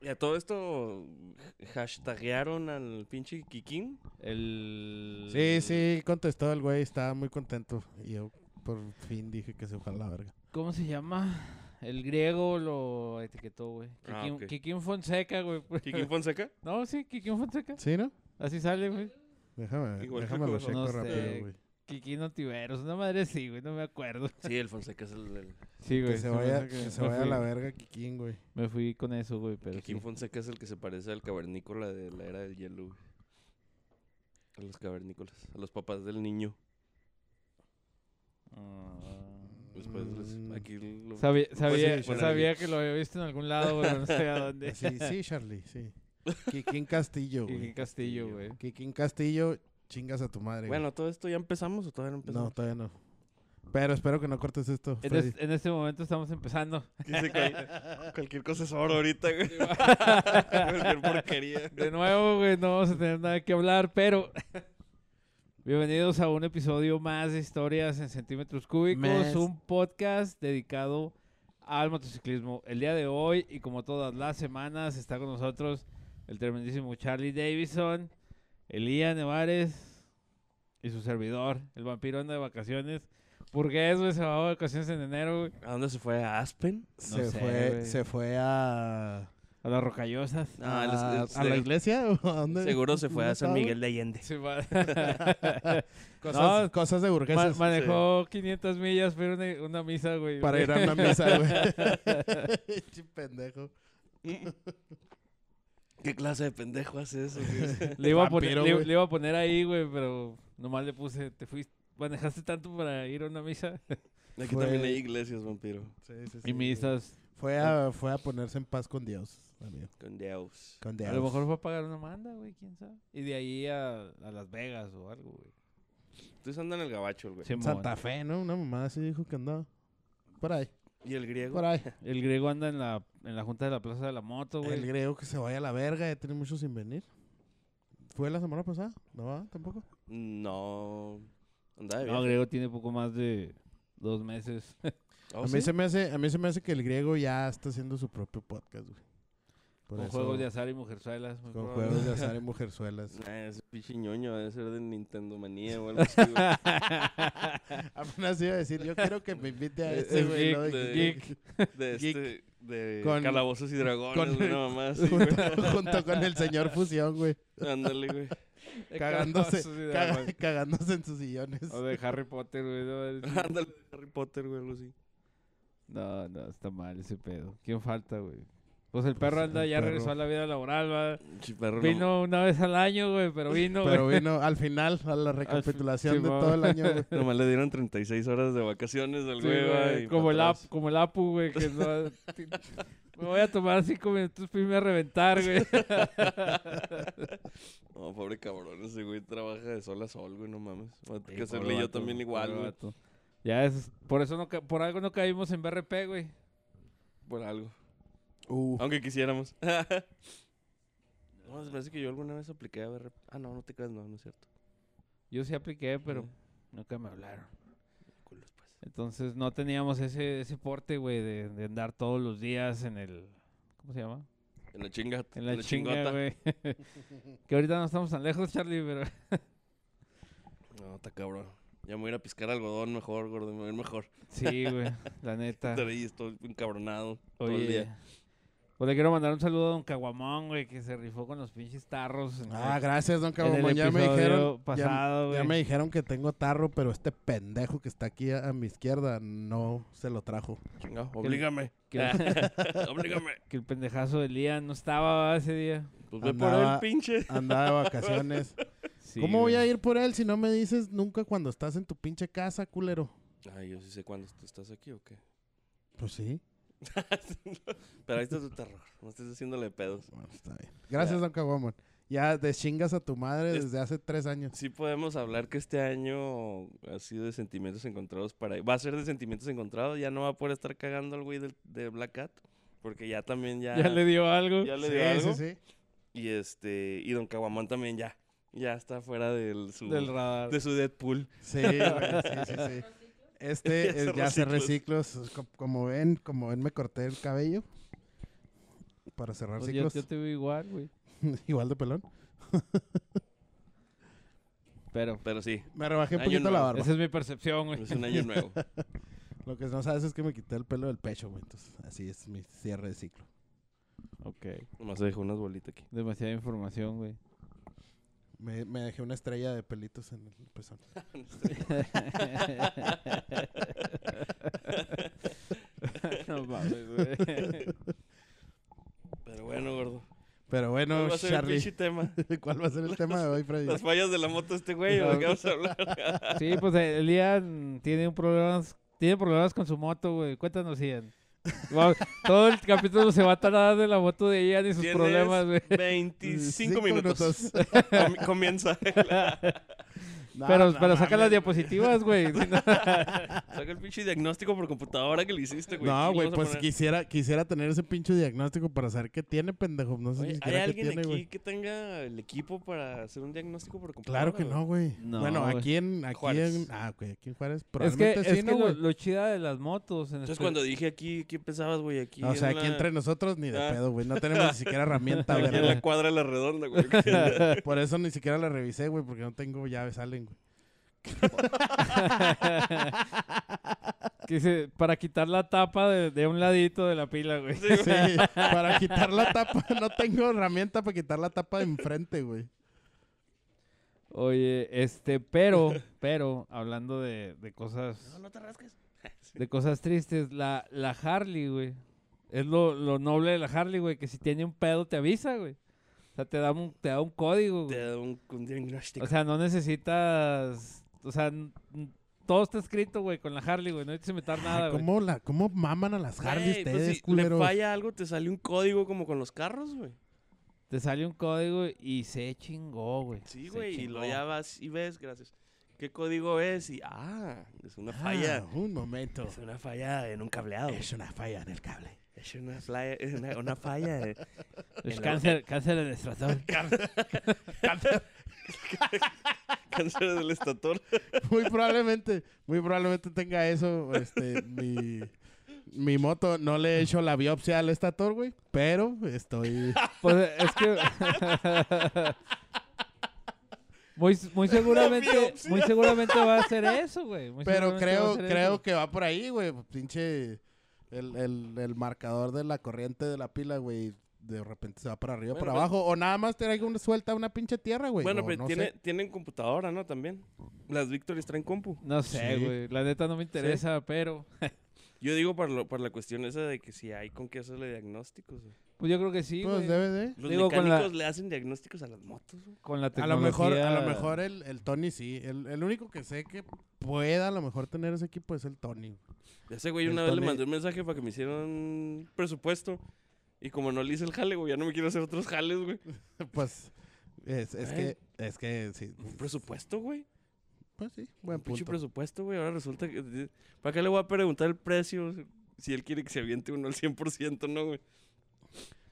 Y a todo esto, hashtaguearon al pinche Kikín. El... Sí, sí, contestó el güey, estaba muy contento. Y yo por fin dije que se fue a la verga. ¿Cómo se llama? El griego lo etiquetó, güey. Ah, Fonseca, güey. ¿Kikín Fonseca? No, sí, Kikín Fonseca. ¿Sí, no? Así sale, güey. Déjame, Igual déjame lo que checo no sé. rápido, güey. Kikín Otiveros. Una madre sí, güey. No me acuerdo. Sí, el Fonseca es el, el- Sí, güey. Que se vaya, que se vaya a la verga Kikín, güey. Me fui con eso, güey, pero Kikín sí. Fonseca es el que se parece al cavernícola de la era del hielo, güey. A los cavernícolas, a los papás del niño. Ah. Después les- Mm. aquí lo- Sabía, sabía, sí, sabía que lo había visto en algún lado, güey, no sé a dónde. Sí, sí, Charlie, sí. Kikín Castillo, Kikín güey. Castillo, güey. Kikín Castillo, chingas a tu madre. güey. Bueno, ¿todo esto ya empezamos o todavía no no, empezamos? todavía no. Pero espero que no cortes esto, En, Freddy. es- en este momento estamos empezando. Dice cual- cualquier cosa es oro ahorita, güey. cualquier porquería. De nuevo, güey, no vamos a tener nada que hablar, pero bienvenidos a un episodio más de Historias en Centímetros Cúbicos, Mes. un podcast dedicado al motociclismo. El día de hoy, y como todas las semanas, está con nosotros el tremendísimo Charlie Davison, Elías Nevares y su servidor, el vampiro anda de vacaciones. Burgués, güey, se va de vacaciones en enero, güey, ¿A dónde se fue? ¿A Aspen? se, sé, fue, güey. se fue a... a las rocallosas. Ah, a, les- ¿a la se- iglesia? ¿O a dónde? Seguro se fue ¿Dónde a San? Miguel de Allende. Sí, va- Cosas, No, cosas de Ma- burgueses. manejó 500 millas para ir a una, una misa, güey. Para ir a una misa, güey. Pendejo. ¿Qué clase de pendejo hace eso? güey? le, iba a poner, Vampiro, le, güey. le iba a poner ahí, güey, pero nomás le puse, te fuiste, manejaste tanto para ir a una misa. Aquí Fue- también hay iglesias, vampiro. Sí, sí, y misas. Fue a, fue a ponerse en paz con Dios, amigo. Con Dios. Con Dios. A lo mejor fue a pagar una manda, güey, quién sabe. Y de ahí a, a Las Vegas o algo, güey. Entonces anda en el gabacho, el güey. Simón. Santa Fe, ¿no? Una mamá así dijo que andaba. Por ahí, ¿Y el griego? por ahí. El griego anda en la, en la junta de la Plaza de la Moto, güey. El griego que se vaya a la verga, ya tiene mucho sin venir. ¿Fue la semana pasada? ¿No va? ¿Tampoco? No. De No, griego tiene poco más de dos meses. ¿Oh, a, sí? mí se me hace, a mí se me hace que el griego ya está haciendo su propio podcast, güey. Por con eso- juegos de azar y mujerzuelas. muy Con probable. juegos de azar y mujerzuelas. Nah, ese pinche ñoño debe ser de Nintendo Manía o algo así, güey. Apenas iba a decir, yo quiero que me invite a ese, eh, güey. ¿no? geek, De de- geek. De Geek. este... De Con- calabozos y dragones, con- güey, una mamá así, güey. junto, junto con el señor Fusión, güey. Ándale, güey. Cagándose, caga- cagándose en sus sillones. O de Harry Potter, güey. No, Ándale, Harry Potter, güey, algo así. no, no, está mal ese pedo. ¿Quién falta, güey? Pues el perro Pues, anda, el ya perro. regresó a la vida laboral, va. Pinche perro, no- Vino una vez al año, güey, pero vino, güey. Pero vino al final, a la recapitulación de todo el año, güey. Nomás le dieron 36 horas de vacaciones al Sí, güey, güey, güey. como, el ap, como el Apu, güey, que no... ti- Me voy a tomar cinco minutos para irme a reventar, güey. No, pobre cabrón, ese güey trabaja de sol a sol, güey, no mames. Voy a tener Sí, que hacerle yo vato, también igual, güey. vato. Ya es... Por eso no... Por algo no caímos en BRP, güey. Por algo. Uh, Aunque quisiéramos. no, me parece que yo alguna vez apliqué a ver. Ah, no, no te creas, no, no es cierto. Yo sí apliqué, pero nunca me hablaron. Culos, pues. Entonces no teníamos ese, ese porte, güey, de, de andar todos los días en el... ¿Cómo se llama? En la chinga. En la, chinga, chingota. güey. que ahorita no estamos tan lejos, Charlie, pero... No, está cabrón. Ya me voy a ir a piscar algodón mejor, gordo. Me voy a ir mejor. Sí, güey, la neta. Estar ahí, estoy encabronado todo el Oye, día. Pues le quiero mandar un saludo a Don Caguamón, güey, que se rifó con los pinches tarros. ah, el- gracias, don Cabomón. Ya me dijeron. pasado, ya, me dijeron que tengo tarro, pero este pendejo que está aquí a, a mi izquierda no se lo trajo. Chinga, oblígame. Que, oblígame. que el pendejazo de Lian no estaba ese día. Pues ve por Andaba- él, pinche. Andaba de vacaciones. Sí, ¿Cómo voy a ir por él si no me dices nunca cuando estás en tu pinche casa, culero? Ay, yo sí sé cuándo estás aquí o qué. Pues sí. Pero ahí está tu terror. No estés haciéndole pedos. Bueno, está bien. Gracias, don Caguamón. Ya deschingas a tu madre Es- desde hace tres años. Sí podemos hablar que este año ha sido de sentimientos encontrados para... Va a ser de sentimientos encontrados. Ya no va a poder estar cagando al güey del- de Black Cat. Porque ya también ya... Ya le dio algo. ya le sí, dio algo. sí, sí. Y este... Y Don Caguamón también ya. Ya está fuera del, su, Del radar. de su Deadpool. Sí, güey, sí, sí, sí. Este Ya es- hace ya hace reciclos. reciclos. Co- Como ven, como ven, me corté el cabello. para cerrar Pues ciclos. yo te veo igual, güey. Igual de pelón. Pero Pero sí, Me rebajé un poquito la barba. esa es mi percepción, güey. es un año nuevo. Lo que no sabes es que me quité el pelo del pecho, güey. Entonces, así es mi cierre de ciclo. Ok. Nomás se dejó unas bolitas aquí. Demasiada información, güey. Me, me dejé una estrella de pelitos en el pezón. no mames, güey. Pero bueno, gordo. Pero bueno, ¿Cuál va a ser el Charlie, tema? ¿cuál va a ser el tema de hoy, Freddy? Las fallas de la moto de este güey, ¿o de qué vamos a hablar? Sí, pues eh, el Ian tiene un problemas, tiene problemas con su moto, güey. Cuéntanos, Ian. Wow, todo el capítulo se va a tardar de la moto de Ian y sus Tienes problemas, güey. 25 Cinco minutos. Com- Comienza. No, pero no pero saca las diapositivas, güey. Saca el pinche diagnóstico por computadora que le hiciste, güey. No, ¿Qué güey, pues quisiera, quisiera tener ese pinche diagnóstico para saber qué tiene, pendejo. No sé Oye, ni ¿Hay siquiera qué alguien tiene, aquí güey. que tenga el equipo para hacer un diagnóstico por computadora? Claro que no, güey? güey. No, bueno, güey. aquí en... Aquí Juárez. en ah, ok, aquí en Juárez. es que, Probablemente es sí, que ¿no, lo, güey? lo chida de las motos. En Entonces cuando dije aquí, ¿qué pensabas, güey? Aquí O sea, en aquí la- entre nosotros ni de Ah. pedo, güey. No tenemos ni siquiera herramienta, Aquí en güey. la cuadra de la redonda, güey. Por eso ni siquiera la revisé, güey, porque no tengo llaves, salen, güey. Que para quitar la tapa de, de un ladito de la pila, güey. Sí, para quitar la tapa, no tengo herramienta para quitar la tapa de enfrente, güey. Oye, este, pero, pero, hablando de, de cosas, No, no te rasques. de cosas tristes, la, la Harley, güey. Es lo, lo noble de la Harley, güey, que si tiene un pedo te avisa, güey. O sea, te da un, te da un código, Te da un, un diagnóstico. O sea, no necesitas, o sea, todo está escrito, güey, con la Harley, güey. No necesitas inventar nada, güey. ¿Cómo, la, ¿Cómo maman a las Harley Güey, pues ustedes, si le culeros? falla algo, te sale un código como con los carros, güey. Te sale un código y se chingó, güey. Sí, güey, y lo ya vas y ves, gracias. ¿Qué código es? Y, ah, es una Ah, falla. un momento. Es una falla en un cableado. Es una falla en el cable. Es una, falla, es una, una falla. Es en la- cáncer, cáncer en el estratón. Cáncer del estator. Muy probablemente, muy probablemente tenga eso, este, mi, mi moto. No le he hecho la biopsia al estator, güey, pero estoy... Pues es que. muy, muy seguramente. Muy seguramente va a ser eso, güey. Muy Pero creo, creo eso. que va por ahí, güey. Pinche el, el, el marcador de la corriente de la pila, güey. De repente se va para arriba, Bueno, para pero- abajo. O nada más te una suelta una pinche tierra, güey. bueno, o pero no tiene, sé. tienen computadora, ¿no? También. Las Victories traen compu. No sé, Sí. güey. La neta no me interesa, pero. Yo digo para, lo- para la cuestión esa de que si hay con qué hacerle diagnósticos. güey. Pues yo creo que sí, Pues güey. debe de. Los Digo, mecánicos la- le hacen diagnósticos a las motos. güey. Con la A tecnología. lo mejor, a lo mejor el, el Tony sí. El, el único que sé que pueda a lo mejor tener ese equipo es el Tony. Ese güey El una vez le mandé un mensaje para que me hicieran un presupuesto. Y como no le hice el jale, güey, ya no me quiero hacer otros jales, güey. Pues es, es que, es que sí. ¿Un presupuesto, güey? Pues sí, buen Un pinche presupuesto, güey. Ahora resulta que... ¿Para qué le voy a preguntar el precio? Si él quiere que se aviente uno al 100%, ¿no, güey?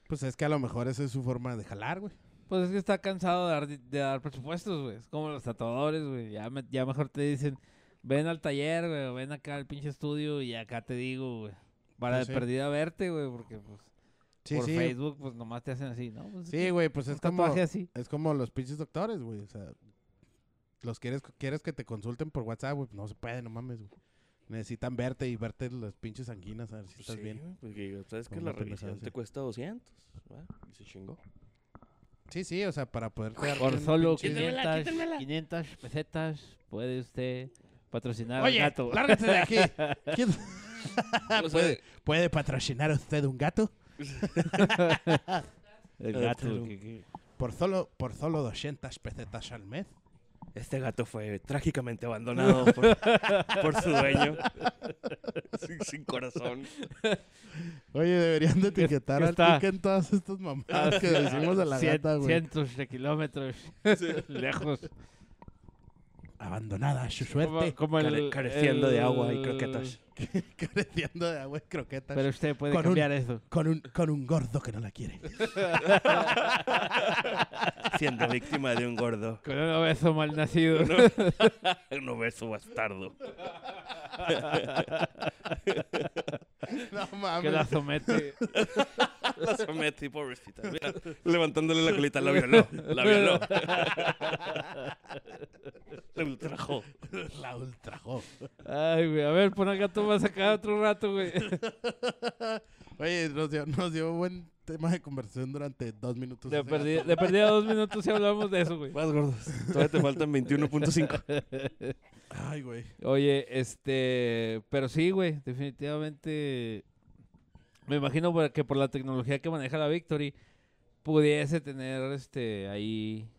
Pues es que a lo mejor esa es su forma de jalar, güey. Pues es que está cansado de dar, de dar presupuestos, güey. Es como los tatuadores, güey. Ya, me- ya mejor te dicen, ven al taller, güey, o ven acá al pinche estudio y acá te digo, güey. Para Pues de sí. perdida verte, güey, porque pues Sí, por sí. Facebook pues nomás te hacen así, ¿no? Pues, Sí, güey, pues es como, así. es como los pinches doctores, güey. O sea, los quieres, quieres que te consulten por WhatsApp, güey. No se puede, no mames, güey. Necesitan verte y verte las pinches anginas a ver si estás Sí, bien. Porque sabes que Con la revisión te cuesta 200. ¿va? Y se chingó. Sí, sí, o sea, para poder Por solo pinche- 500, 500 pesetas puede usted patrocinar al Oye, gato. lárgate de aquí. ¿Quién- O sea, ¿Puede, ¿Puede patrocinar usted un gato? El Ah, gato. que- que- Por solo, por solo 200 pesetas al mes. Este gato fue trágicamente abandonado por, por su dueño. sin, sin corazón. Oye, deberían de etiquetar que al está- Kike en todas estas mamadas que decimos a la Cien- gata, güey. cientos de kilómetros lejos. Abandonada a su suerte. como el, careciendo de agua y croquetas. Careciendo de agua y croquetas. Pero usted puede Con un- cambiar eso. Con un, con un gordo que no la quiere. Siendo víctima de un gordo. Con un obeso mal nacido. Un obeso bastardo. No que mames. la somete. La somete, pobrecita. Mira, levantándole la colita, la violó. La violó. La ultrajó. La ultrajó. Ay, güey, a ver, pon acá tú vas acá otro rato, güey. Oye, nos dio, nos dio buen tema de conversación durante dos minutos. De ese perdida, gato. de perdida dos minutos si hablamos de eso, güey. Vas, gordos. Todavía te faltan 21.5. Ay, güey. Oye, este, pero sí, güey, definitivamente me imagino que por la tecnología que maneja la Victory pudiese tener este ahí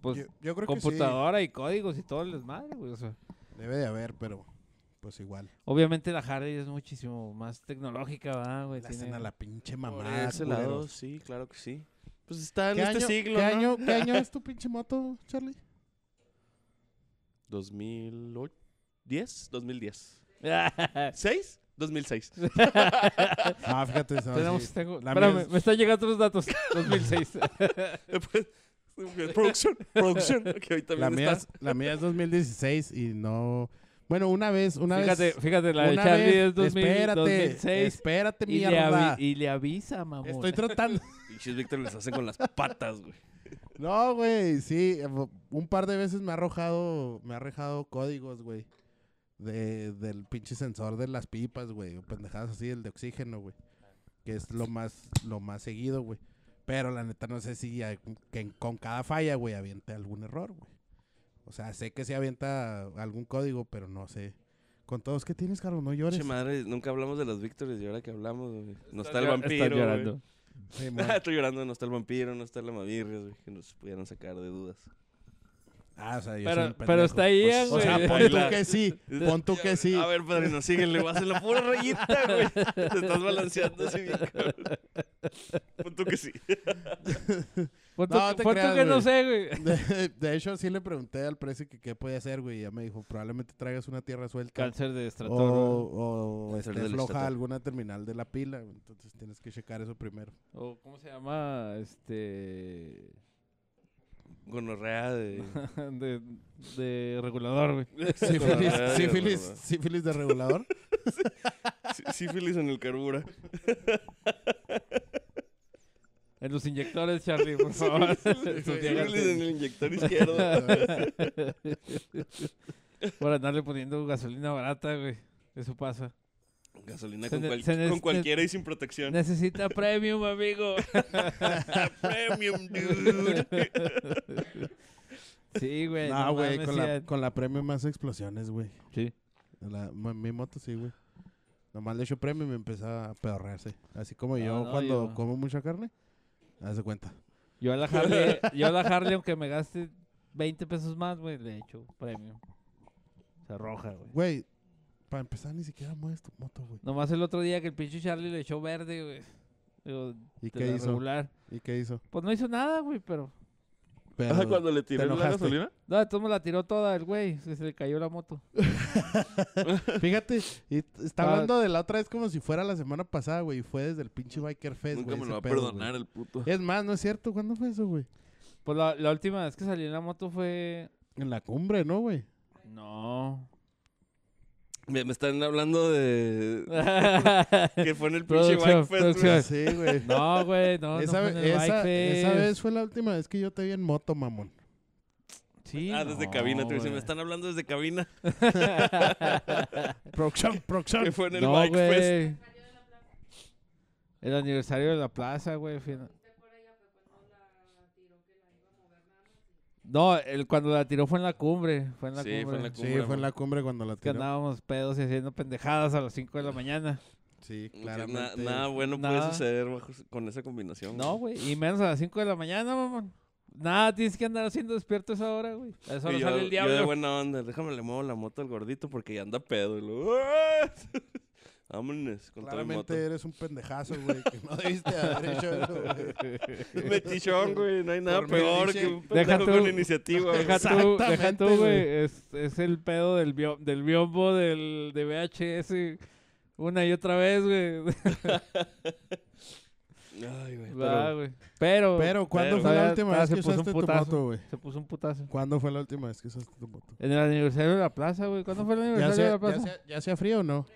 pues Yo, yo creo que computadora y códigos y todo el desmadre, güey, o sea, sí. Debe de haber, pero pues igual. obviamente la Harley es muchísimo más tecnológica, ¿verdad, güey? Le Tiene- a la pinche Por mamá. ese lado, sí, claro que sí. Pues está en ¿Qué, este año, siglo, ¿qué, ¿no? año, ¿Qué año es tu pinche moto, Charlie? 2008. ¿10? 2010. ¿6? 2006. Ah, fíjate. Tenemos, sí. tengo, La espérame, es- me están llegando otros datos. 2006. Después, producción, producción. También La mía, es, la mía es 2016 y no... Bueno, una vez, una fíjate, vez... fíjate, la de una Charlie vez- es 2000, espérate, 2006. espérate, Y le, mierda. avi- y le avisa, mamón. Estoy tratando... Pinches Víctor les hacen con las patas, güey. No, güey, sí, un par de veces me ha arrojado, me ha arrojado códigos, güey, de, del pinche sensor de las pipas, güey, o pendejadas así, el de oxígeno, güey, que es lo más, lo más seguido, güey. Pero la neta no sé si que en- con cada falla, güey, aviente algún error, güey. O sea, sé que se avienta algún código, pero no sé. Con todos, ¿qué tienes, Carlos? No llores. Che madre, nunca hablamos de los Víctores y ahora que hablamos, güey. No está el Está vampiro, güey. Sí, Estoy llorando, no está el vampiro, no está la mavirria, güey, que nos pudieran sacar de dudas. ah, o sea, yo soy Pero, un pero pendejo. está Ian, O güey. sea, Ahí pon tú que sí, pon tú que sí. A ver, padrino, síguele, vas en la pura rayita, güey. Te estás balanceando así bien, cabrón. Punto que sí. No, tú creas, que no sé, güey. De, de hecho, sí le pregunté al precio que qué podía hacer, güey. Y ya me dijo, probablemente traigas una tierra suelta. Cáncer de O, estrator. güey. o Cáncer esté floja alguna terminal de la pila. güey. Entonces tienes que checar eso primero. O, ¿cómo se llama? Este... Gonorrea de... de, de regulador, güey. Sífilis, sífilis, sífilis de regulador. Sí- Sífilis en el carbura. En los inyectores, Charlie, por favor. En el inyector izquierdo. por andarle poniendo gasolina barata, güey. Eso pasa. Gasolina con, cual- con cualquiera y sin protección. Necesita premium, amigo. Premium, dude. Sí, güey. No, güey, con la, con la premio más explosiones, güey. Sí. La- mi moto sí, güey. Nomás le echo premio y me empieza a pedorrearse. Así como No, yo no, cuando yo- como mucha carne. Haz de cuenta. Yo a la Harley, yo a la Harley, aunque me gaste 20 pesos más, güey, le echo premium. Se roja, güey. Güey, para empezar ni siquiera mueves tu moto, güey. Nomás el otro día que el pinche Charlie le echó verde, güey. Digo, ¿Y qué hizo? regular. ¿Y qué hizo? Pues no hizo nada, güey, pero... Pero, cuando le tiré la enojaste. gasolina. No, todos modos la tiró toda el güey. Se, se le cayó la moto. Fíjate, y t- está Ah. hablando de la otra vez como si fuera la semana pasada, güey. y Fue desde el pinche Biker Fest, Nunca güey. me ese lo va a pedo, perdonar el puto. Es más, no es cierto. ¿Cuándo fue eso, güey? Pues la, la última vez que salí en la moto fue... En la cumbre, ¿no, güey? No. Me, me están hablando de... que fue en el pinche Producción, Bike Fest, güey. Sí, güey. no, güey, no, esa, no ve- fue en el esa- Bike esa Fest. vez fue la última vez que yo te vi en moto, mamón. Sí, Ah, desde no, cabina. Te dicen, me están hablando desde cabina. Production, Que production. fue en el No, Bike Fest. güey. El aniversario de la plaza, güey. fui No, el, cuando la tiró fue en la cumbre. Fue en la Sí, cumbre. fue en la Sí, cumbre, fue en la cumbre cuando la Que tiró. andábamos pedos y haciendo pendejadas a las 5 de la mañana. Sí, Que na- claramente. nada bueno Nada. puede suceder bajo- con esa combinación. No, güey. Y menos a las 5 de la mañana, mamón. Nada, tienes que andar haciendo despierto a esa hora, güey. A Y yo, sale el yo diablo. de buena onda, déjame le muevo la moto al gordito porque ya anda pedo. Y luego, ¡ah! Vámonos con moto. Claramente eres un pendejazo, güey. Que no debiste haber hecho eso, güey. Metichón, güey. No hay nada Por peor que un pendejo tú- con iniciativa. güey. Deja tú, deja tú, güey. Es, es el pedo del, bio- del biombo del, de VHS una y otra vez, güey. Ay, güey. Va, pero- güey. Pero, Pero, ¿cuándo pero- fue la última vez se que puso un usaste tu putazo. moto, güey? se puso un putazo. ¿Cuándo fue la última vez que usaste tu moto? En el aniversario de la plaza, güey. ¿Cuándo fue el ¿Ya aniversario de la ya, plaza? ya hacía frío o no?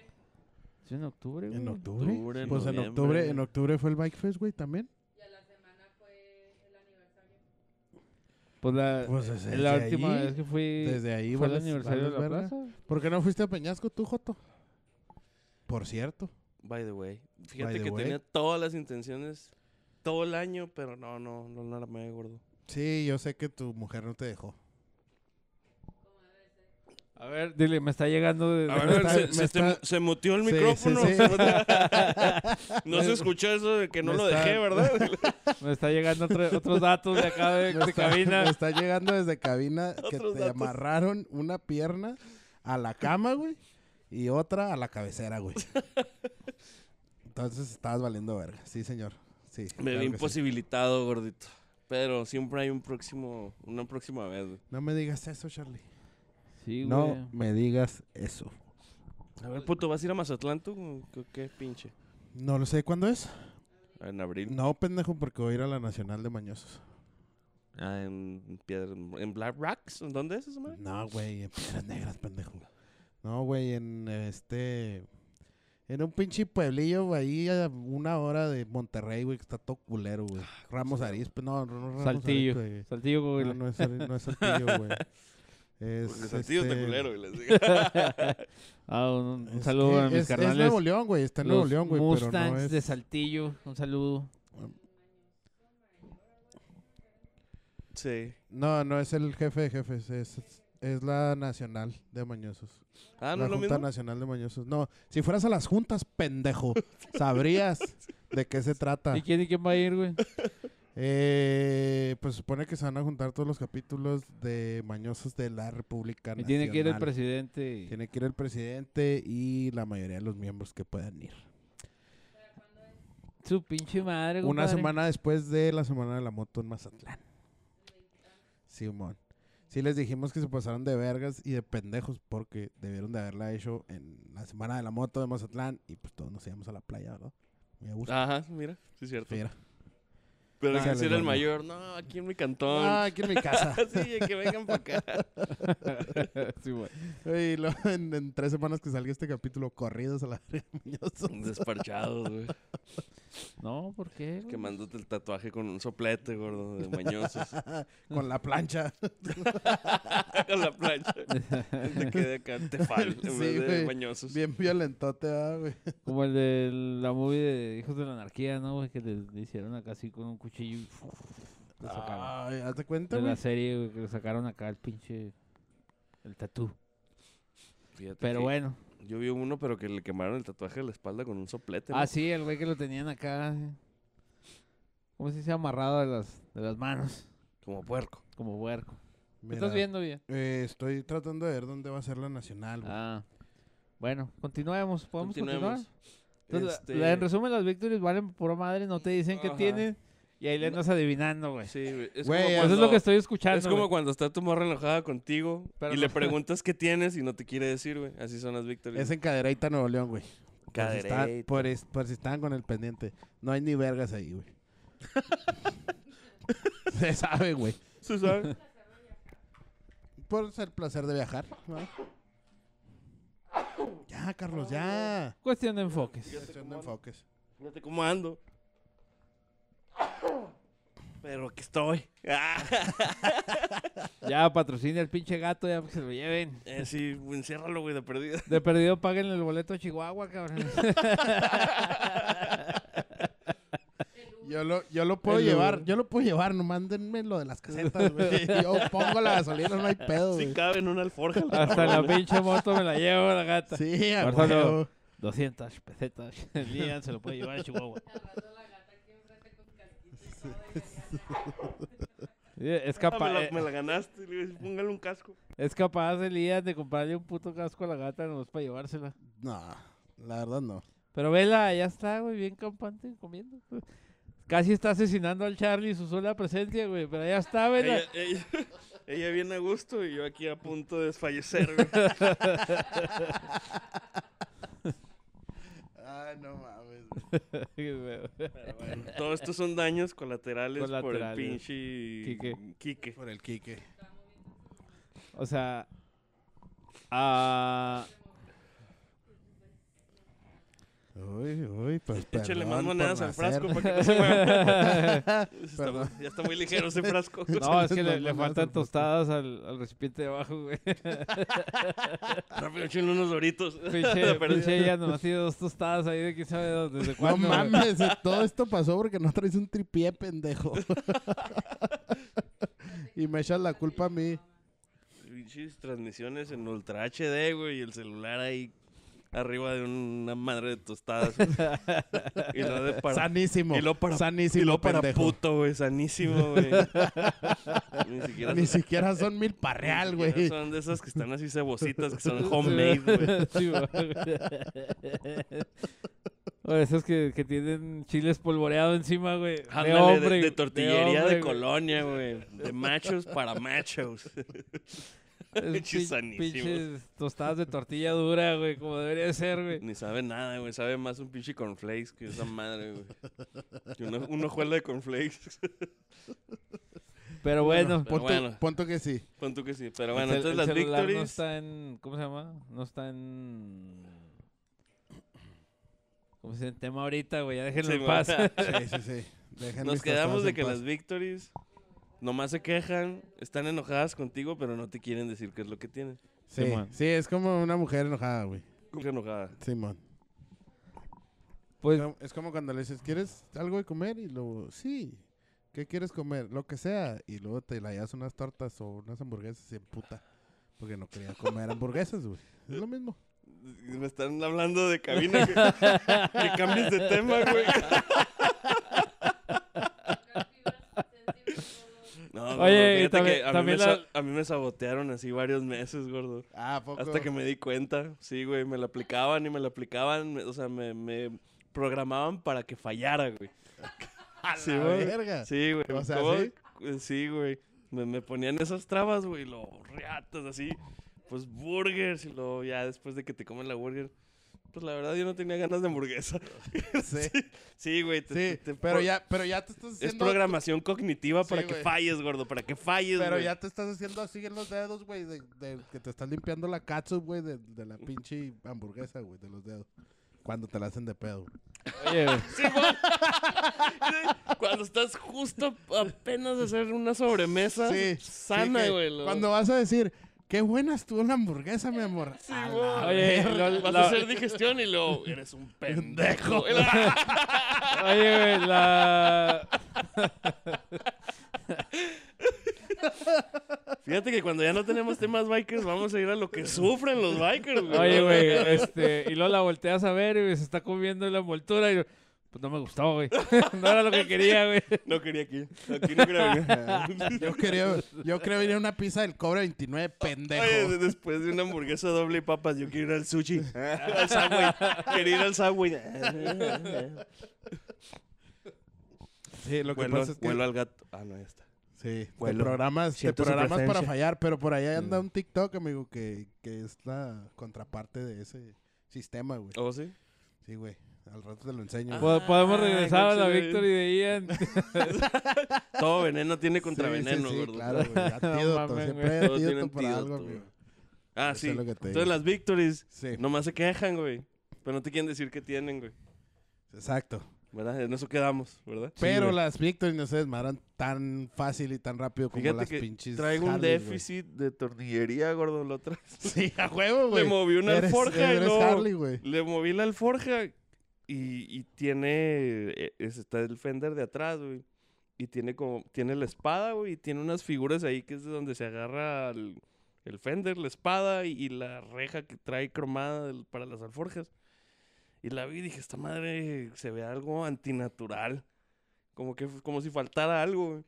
En octubre, güey. ¿En octubre? Octubre, Pues en octubre, en octubre fue el Bike Fest, güey, también. Pues la, Pues desde la ahí- última vez que fui Desde ahí fue el aniversario de la verga. plaza. ¿Por qué no fuiste a Peñasco tú, Joto? Por cierto. By the way. Fíjate the que way. tenía todas las intenciones todo el año, pero no, no, no, no la me gordo. Sí, yo sé que tu mujer no te dejó. A ver, dile, me está llegando de... A Me ver, está- se, me se, está- te- se muteó el Sí, micrófono. sí. no se escuchó eso de que no Me lo está- dejé, ¿verdad? Me está llegando otro- otros datos de acá de, Me de está, cabina. me está llegando desde cabina que te datos. amarraron una pierna a la cama, güey, y otra a la cabecera, güey. Entonces estabas valiendo verga. Sí, señor. Sí. Me claro vi imposibilitado, gordito. Pero siempre hay un próximo, una próxima vez. güey. No me digas eso, Charlie. Sí, güey. No me digas eso. A ver, puto, ¿vas a ir a Mazatlán tú? ¿Qué, qué pinche? No lo sé cuándo es. En abril. No, pendejo, porque voy a ir a la Nacional de Mañosos. Ah, en Piedra, en Black Rocks. ¿En ¿Dónde es eso, madre? No, güey, en Piedras Negras, pendejo. No, güey, en este. En un pinche pueblillo, güey, ahí a una hora de Monterrey, güey, que está todo culero, güey. Ramos Arizpe, no, no, no Ramos Saltillo. Arizpe. Saltillo, güey. No, no es, Ari- no es Saltillo, güey. Es, Porque Saltillo está este, culero. Ah, un, un es saludo que a mis es, es carnales. Nuevo León, güey, está en Nuevo León, güey, pero no Mustangs es... de Saltillo. Un saludo. Sí. No, no es el jefe de jefes, es, es la Nacional de Mañosos. Ah, ¿no la es lo Junta mismo? Nacional de Mañosos. No, si fueras a las juntas, pendejo, sabrías de qué se trata. ¿Y quién y quién va a ir, güey? Eh, pues supone que se van a juntar todos los capítulos de Mañosos de la República Y tiene que ir el presidente. y- Tiene que ir el presidente y la mayoría de los miembros que puedan ir. Su pinche madre, Una compadre. semana después de la Semana de la Moto en Mazatlán. Simón. Sí les dijimos que se pasaron de vergas y de pendejos porque debieron de haberla hecho en la Semana de la Moto de Mazatlán y pues todos nos íbamos a la playa, ¿verdad? Me gusta. Ajá, mira, sí es cierto. Mira. Pero Ah, que si era el mayor, no, aquí en mi cantón. Ah, aquí en mi casa. sí, que vengan para acá. sí, güey. y luego en, en tres semanas que salga este capítulo, corridos a la. Desparchados, güey. No, ¿por qué? güey? Quemándote el tatuaje con un soplete, gordo, de mañosos. Con la plancha. con la plancha. Te quede acá tefal en Sí, vez de güey. mañosos. Bien violentote, ¿verdad, güey? Como el de la movie de Hijos de la Anarquía, ¿no, güey? Que le, le hicieron acá así con un cuchillo y... Le sacaron. Ay, hazte cuenta, de güey. la serie, güey, que le sacaron acá el pinche... El tatú. Fíjate Pero que bueno. Yo vi uno, pero que le quemaron el tatuaje de la espalda con un soplete. ¿no? Ah, sí, el güey que lo tenían acá... eh. ¿Cómo se dice? Amarrado de las, de las manos. Como puerco. Como huerco. ¿Qué Mira, estás viendo, bien? eh, estoy tratando de ver dónde va a ser la nacional, güey. Ah. Bueno, continuemos. ¿Podemos Continuemos. continuar? Entonces, Este, la- en resumen, las victorias valen por madre, no te dicen qué Ajá. tienen y ahí le andas adivinando, güey. Sí, güey. Es, Güey, como eso Eso cuando, es lo que estoy escuchando. es como güey. cuando está tu morra enojada contigo Pero y no- le preguntas qué tienes y no te quiere decir, güey. Así son las victorias. Es en Cadereyta, Nuevo León, güey. Por si, está- Cadereyta. por, es- por si estaban con el pendiente. No hay ni vergas ahí, güey. Se sabe, güey. ¿Sí sabe? Por el placer de viajar. ¿no? Ya, Carlos, ya. Cuestión de enfoques. Cuestión de enfoques. Fíjate cómo ando. Pero aquí estoy. Ya patrocina el pinche gato, ya que se lo lleven. eh, sí, enciérralo, güey, de perdida. De perdido paguen el boleto a Chihuahua, cabrón. Yo lo, yo lo puedo El- llevar, yo lo puedo llevar, no mándenme lo de las casetas, güey. Yo pongo la gasolina, no hay pedo, Sí güey. cabe en una alforja. la Hasta la pinche moto me la llevo la gata. Sí, a Ahorita lo- huevo. 200 pesetas. El día se lo puede llevar a Chihuahua. Es Ah, capaz, me, la, me la ganaste. Le dije, póngale un casco. es capaz Elías de comprarle un puto casco a la gata nomás para llevársela. No, la verdad no. Pero vela, ya está, güey, bien campante comiendo. Casi está asesinando al Charlie su sola presencia, güey, pero ya está, vela. Ella, ella, ella viene a gusto y yo aquí a punto de desfallecer, güey. Ay, no mames. Pero bueno, todo esto son daños colaterales, por el pinche Quique. Quique. Por el Quique. o sea, ah, Uy, uy, pues Échale más perdón monedas al frasco para que no se mueva. Perdón. ya está muy ligero ese frasco. No, es que le, le faltan tostadas al, al recipiente de abajo, güey. Rápido, échenle unos doritos. Pinche, ella nomás tiene dos tostadas ahí de quién sabe dónde, desde No cuándo. güey. mames, todo esto pasó porque no traes un tripié, pendejo. y me echas la culpa a mí. Pinches transmisiones en Ultra HD, güey, y el celular ahí arriba de una madre de tostadas. y lo de para... Sanísimo. y lo para, sanísimo, y lo para pendejo. puto, güey, sanísimo, güey. Ni siquiera, Ni son- siquiera son mil para ni real, siquiera güey. Son de esas que están así cebositas, que son homemade, güey. Sí. O esos que, que tienen chiles polvoreado encima, güey. De Ándale, de, hombre. de tortillería de, hombre, colonia, güey. De machos para machos. Es Pinches tostadas de tortilla dura, güey, como debería de ser, güey. Ni sabe nada, güey. Sabe más un pinche cornflakes que esa madre, güey. Que una, un hojuelo de cornflakes. Pero bueno, Pero Punto, bueno. punto que sí. Pon tú que sí. Pero bueno, entonces el las celular no victories. está en... ¿Cómo se llama? No está en... ¿Cómo se tema ahorita, güey. Ya déjenlo Sí, en paz. Sí, sí, sí. Dejen Nos quedamos de que paz. las victories nomás se quejan, están enojadas contigo, pero no te quieren decir qué es lo que tienen. Sí, Simón. sí, es como una mujer enojada, güey. ¿Cómo que enojada? Simón. Pues, Es como cuando le dices, ¿quieres algo de comer? Y luego, sí. ¿Qué quieres comer? Lo que sea. Y luego te la llevas unas tortas o unas hamburguesas y puta. Porque no quería comer hamburguesas, güey. Es lo mismo. Me están hablando de cabina que, que cambies de tema, güey. No, gordo, Oye, y fíjate también- que a, mí también me la- sa- a mí me sabotearon así varios meses, gordo. Ah, ¿a poco? Hasta que me di cuenta. Sí, güey, me la aplicaban y me la aplicaban. me- o sea, me, me programaban para que fallara, güey. ¡A Sí, la güey. verga! Sí, güey. O sea, ¿cómo? ¿sí? Eh, Sí, güey. Me, me ponían esas trabas, güey, lo riatas así. Pues burgers y luego ya después de que te comen la burger. Pues la verdad yo no tenía ganas de hamburguesa. Sí, Sí, güey. te- sí, te- te pero ya, pero ya te estás Es haciendo... programación cognitiva Sí, para que falles, gordo, para que falles, Pero güey. ya te estás haciendo así en los dedos, güey, de, de que te estás limpiando la catsup, güey, de, de la pinche hamburguesa, güey, de los dedos. Cuando te la hacen de pedo. oye, güey, Sí, Cuando estás justo apenas de hacer una sobremesa Sí, sana, sí, güey. lo- Cuando vas a decir, qué buena estuvo la hamburguesa, mi amor. Sí, la Oye, lo- Vas a hacer digestión y luego eres un pendejo. oye, güey, la... Fíjate que cuando ya no tenemos temas bikers, vamos a ir a lo que sufren los bikers, güey. Oye, güey, este... Y luego la volteas a ver y se está comiendo la envoltura y... Pues no me gustó, güey. No era lo que quería, güey. No quería aquí. Aquí no quería venir. Yo quería, yo quería venir a una pizza del cobre 29, pendejo. Oye, de- después de una hamburguesa doble y papas, yo quiero ir al sushi. al Subway. Quiero ir al Subway. sí, lo que Huelo, pasa es que... huelo al gato. Ah, no, ya está. Sí, te programas, te programas para fallar, pero por ahí anda Mm. un TikTok, amigo, que, que es la contraparte de ese sistema, güey. ¿Oh, sí? Sí, güey. Al rato te lo enseño. Ah. Podemos Ay, regresar a la Victory de Ian. Todo veneno tiene Sí, contraveneno, sí, sí, gordo. claro, güey. Antídoto, mames, siempre hay Todo tiene antídoto para algo, antídoto, amigo. Ah, Eso sí. que Entonces las victories Sí, nomás se quejan, güey. Pero no te quieren decir qué tienen, güey. exacto. ¿Verdad? En eso quedamos, ¿verdad? Pero las victories no se desmadran tan fácil y tan rápido como Fíjate las que pinches Traigo un Harleys, güey. déficit de tornillería, gordo, lo otra. Sí, a huevo, güey. Le moví una Eres- alforja y eres luego Harley, güey. le moví la alforja y, y tiene eh, es- está el fender de atrás, güey. Y tiene como tiene la espada, güey, y tiene unas figuras ahí que es de donde se agarra el, el fender, la espada y, y la reja que trae cromada del- para las alforjas. Y la vi y dije, esta madre se ve algo antinatural. Como que como si faltara algo, güey.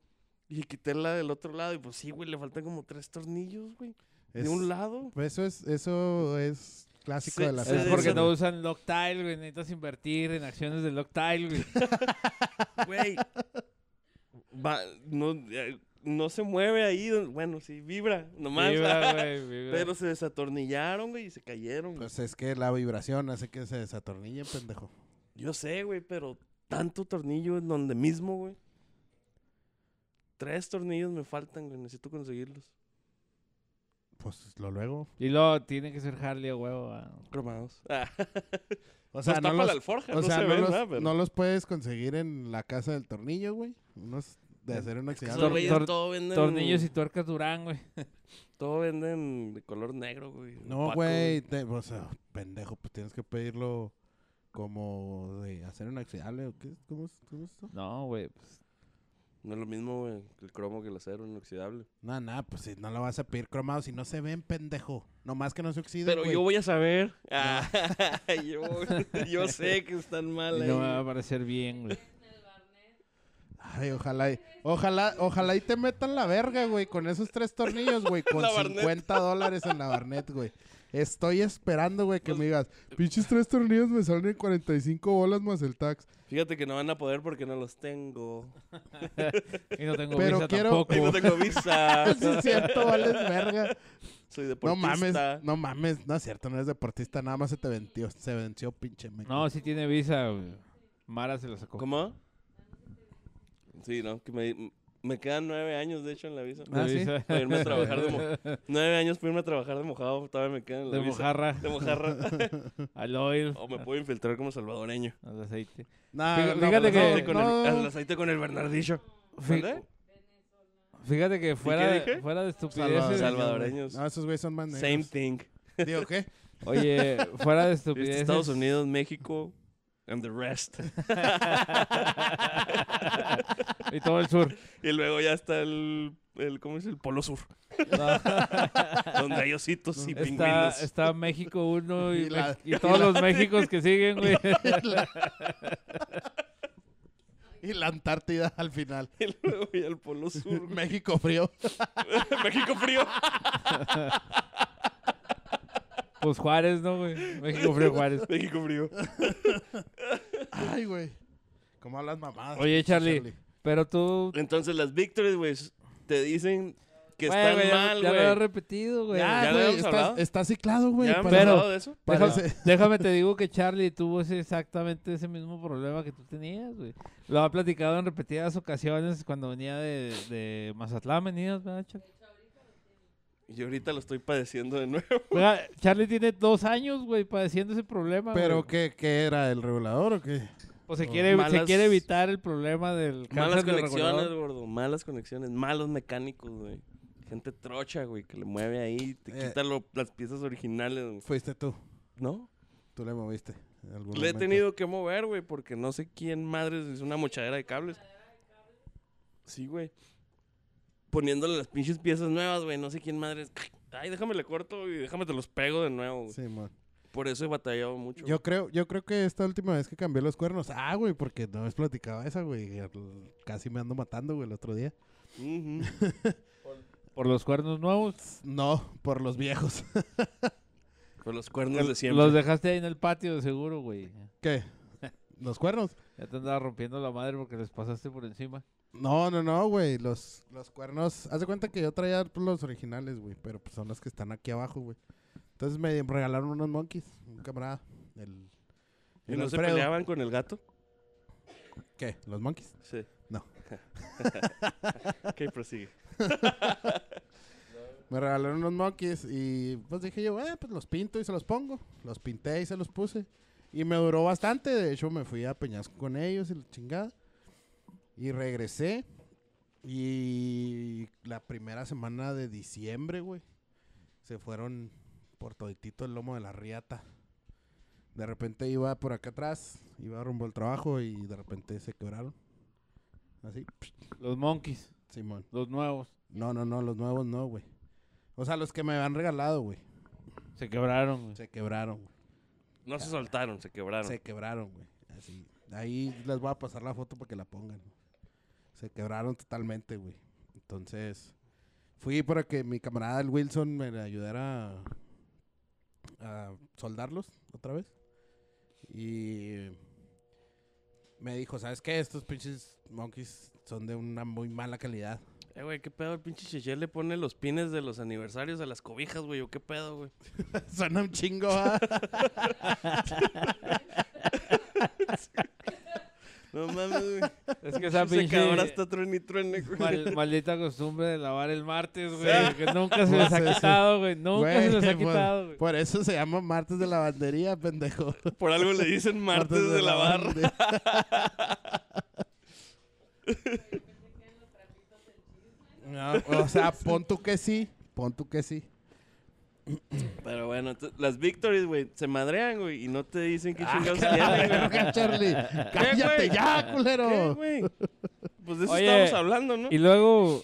Y quité la del otro lado y pues sí, güey, le faltan como tres tornillos, güey. De un lado. Eso es, eso es clásico de la se Es porque no usan Loctile, güey. Necesitas invertir en acciones de Loctile, güey. Güey. Va, no, eh, no se mueve ahí. Bueno, sí, vibra, nomás. Vibra, güey, vibra. Pero se desatornillaron, güey, y se cayeron. güey. Pues es que la vibración hace que se desatornille, pendejo. Yo sé, güey, pero tanto tornillo en donde mismo, güey. Tres tornillos me faltan, güey. Necesito conseguirlos. Pues lo luego. Y luego tiene que ser Harley a huevo. ah. Cromados. Ah, O sea, no tapa los, la alforja, o no sea, se no, los, ¿verdad? Pero- no los puedes conseguir en la casa del tornillo, güey. Unos de acero Esos inoxidable. Tor- güeyes tor- todo venden... Tornillos y tuercas Durán, güey. Todo venden de color negro, güey. No, opaco, güey. te- O sea, pendejo, pues tienes que pedirlo como de acero inoxidable o qué. ¿Cómo es, cómo es esto? No, güey. pues, No es lo mismo, güey, el cromo que el acero inoxidable. No, nada, pues si no lo vas a pedir cromado, si no se ven, pendejo. Nomás que no se oxiden, Pero güey. yo voy a saber. Ah, yo, yo sé que están mal ahí. no me va a parecer bien, güey. Ay, ojalá, y- ojalá, ojalá y te metan la verga, güey, con esos tres tornillos, güey, con La Barnett. 50 dólares en la Barnett, güey. Estoy esperando, güey, que me digas, pinches tres tornillos me salen en 45 bolas más el tax. Fíjate que no van a poder porque no los tengo. Y no tengo Pero visa quiero- tampoco. Y no tengo visa. Sí, es cierto, vales verga. Soy No deportista. mames, no mames, no es cierto, no eres deportista, nada más se te venció, se venció, pinche. No, sí tiene visa, güey. Mara se lo sacó. ¿Cómo? Sí, no, que me, me quedan nueve años, de hecho, en la visa. Ah, De ¿sí? Para irme a trabajar de mo- Nueve años para irme a trabajar de mojado, todavía me quedan en la De visa. mojarra. De mojarra. Al oil. o me puedo infiltrar como salvadoreño. Al aceite. Nah, Fíjate- no, fíjate pero que- no, Aceite con no. el, al aceite con el Bernardillo. ¿Dónde? Fíjate que fuera, dije? fuera de estupideces. Salvadoreños. No, esos güeyes son más negros. Same thing. Digo, ¿qué? Oye, fuera de Viste estupideces. Estados Unidos, México, and the rest. y todo el sur. y luego ya está el, el ¿cómo es? El Polo Sur. donde hay ositos y Está, pingüinos. está México 1 y, Y la- Me- y todos los Méxicos que siguen, güey. Y la Antártida al final. Y luego ya el Polo Sur. México frío. México frío. Pues Juárez, ¿no, güey? México Frío Juárez. México frío. Ay, güey. ¿Cómo hablas mamadas? Oye, Charlie. Pero tú... Entonces las victories, güey, te dicen que Güey, están güey, ya- mal, ya, lo he güey. repetido, güey. Ya, ¿Ya lo güey, habíamos está, hablado? está ciclado, güey. ¿Ya hablado de eso? Déjame te digo que Charlie tuvo ese, exactamente ese mismo problema que tú tenías, güey. Lo ha platicado en repetidas ocasiones cuando venía de, de Mazatlán, venías, ¿verdad, Charlie? Y ahorita lo estoy padeciendo de nuevo. Charlie tiene dos años, güey, padeciendo ese problema, ¿Pero güey. qué, qué era? ¿El regulador o qué? Pues se quiere, se quiere evitar el problema del Malas conexiones, gordo. Malas conexiones. Malos mecánicos, güey. Gente trocha, güey, que le mueve ahí. Te Eh. quita lo- las piezas originales. güey. Fuiste tú. ¿No? Tú le moviste. en algún Le he tenido que mover, güey, porque no sé quién madres es una mochadera de cables. Sí, güey. Poniéndole las pinches piezas nuevas, güey. No sé quién madres. Ay, déjame le corto y déjame te los pego de nuevo. güey. Sí, man. Por eso he batallado mucho. Yo creo, yo creo que esta última vez que cambié los cuernos. Ah, güey, porque no has platicado esa, güey. Casi me ando matando, güey, el otro día. Por los cuernos nuevos. No, por los viejos. Con los cuernos de siempre. Los dejaste ahí en el patio, de seguro, güey. ¿Qué? ¿Los cuernos? Ya te andaba rompiendo la madre porque les pasaste por encima. No, no, no, güey. Los, los cuernos. Haz de cuenta que yo traía los originales, güey. Pero pues son los que están aquí abajo, güey. Entonces me regalaron unos monkeys. Un camarada. El, ¿Y el no se Alfredo. peleaban con el gato? ¿Qué? ¿Los monkeys? Sí. No. ok, prosigue. Me regalaron unos monkeys y pues dije yo, eh, pues los pinto y se los pongo. Los pinté y se los puse. Y me duró bastante. De hecho, me fui a Peñasco con ellos y la chingada. Y regresé. Y la primera semana de diciembre, güey, se fueron por toditito el lomo de la riata. De repente iba por acá atrás, iba rumbo al trabajo y de repente se quebraron. Así, Los monkeys, Simón. los nuevos, No, no, no, los nuevos no, güey. O sea, los que me han regalado, güey. se quebraron, güey. Se quebraron, güey. No se soltaron, se quebraron. Se quebraron, güey. Así. Ahí les voy a pasar la foto para que la pongan. Se quebraron totalmente, güey. Entonces, fui para que mi camarada el Wilson me ayudara a, a soldarlos otra vez. Y me dijo, ¿sabes qué? Estos pinches monkeys son de una muy mala calidad. Eh, güey, ¿qué pedo? El pinche Cheche le pone los pines de los aniversarios a las cobijas, güey. ¿O qué pedo, güey? Suena un chingo, ¿ah? No mames, güey. Es que esa pinche cabrón está truene y truene, güey. mal- maldita costumbre de lavar el martes, güey. Sí. Que nunca se les ha quitado, güey. Nunca se les ha quitado, güey. Por, eso se llama martes de lavandería, pendejo. Por algo le dicen martes de la barra. lavandería. No, o sea, pon tú que sí, pon tú que sí. Pero bueno, entonces, las victories, güey, se madrean, güey, y no te dicen qué Ah, chingados cállate, tienen, güey. Charlie. Cállate ya, ¿Qué, culero. güey? Pues de eso Oye, estamos hablando, ¿no? Y luego,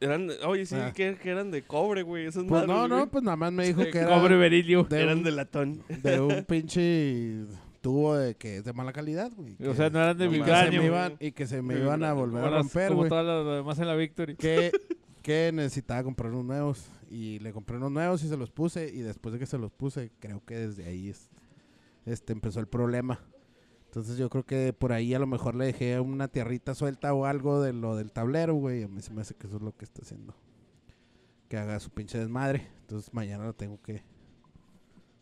Eran de- oye, sí, Ah. que, que eran de cobre, güey. Esas Pues madres, no, no, güey. pues nada más me dijo que era cobre berilio. de Eran un, de latón. de un pinche tubo de que es de mala calidad, güey. O sea, no eran de no y que se vibranio. me güey. iban, y que se me iban a volver a Como las- romper, como güey. todo lo, lo demás en la Victory. que, que necesitaba comprar unos nuevos. Y le compré unos nuevos y se los puse. Y después de que se los puse, creo que desde ahí es, este empezó el problema. Entonces yo creo que por ahí a lo mejor le dejé una tierrita suelta o algo de lo del tablero, güey. A mí se me hace que eso es lo que está haciendo. Que haga su pinche desmadre. Entonces mañana lo tengo que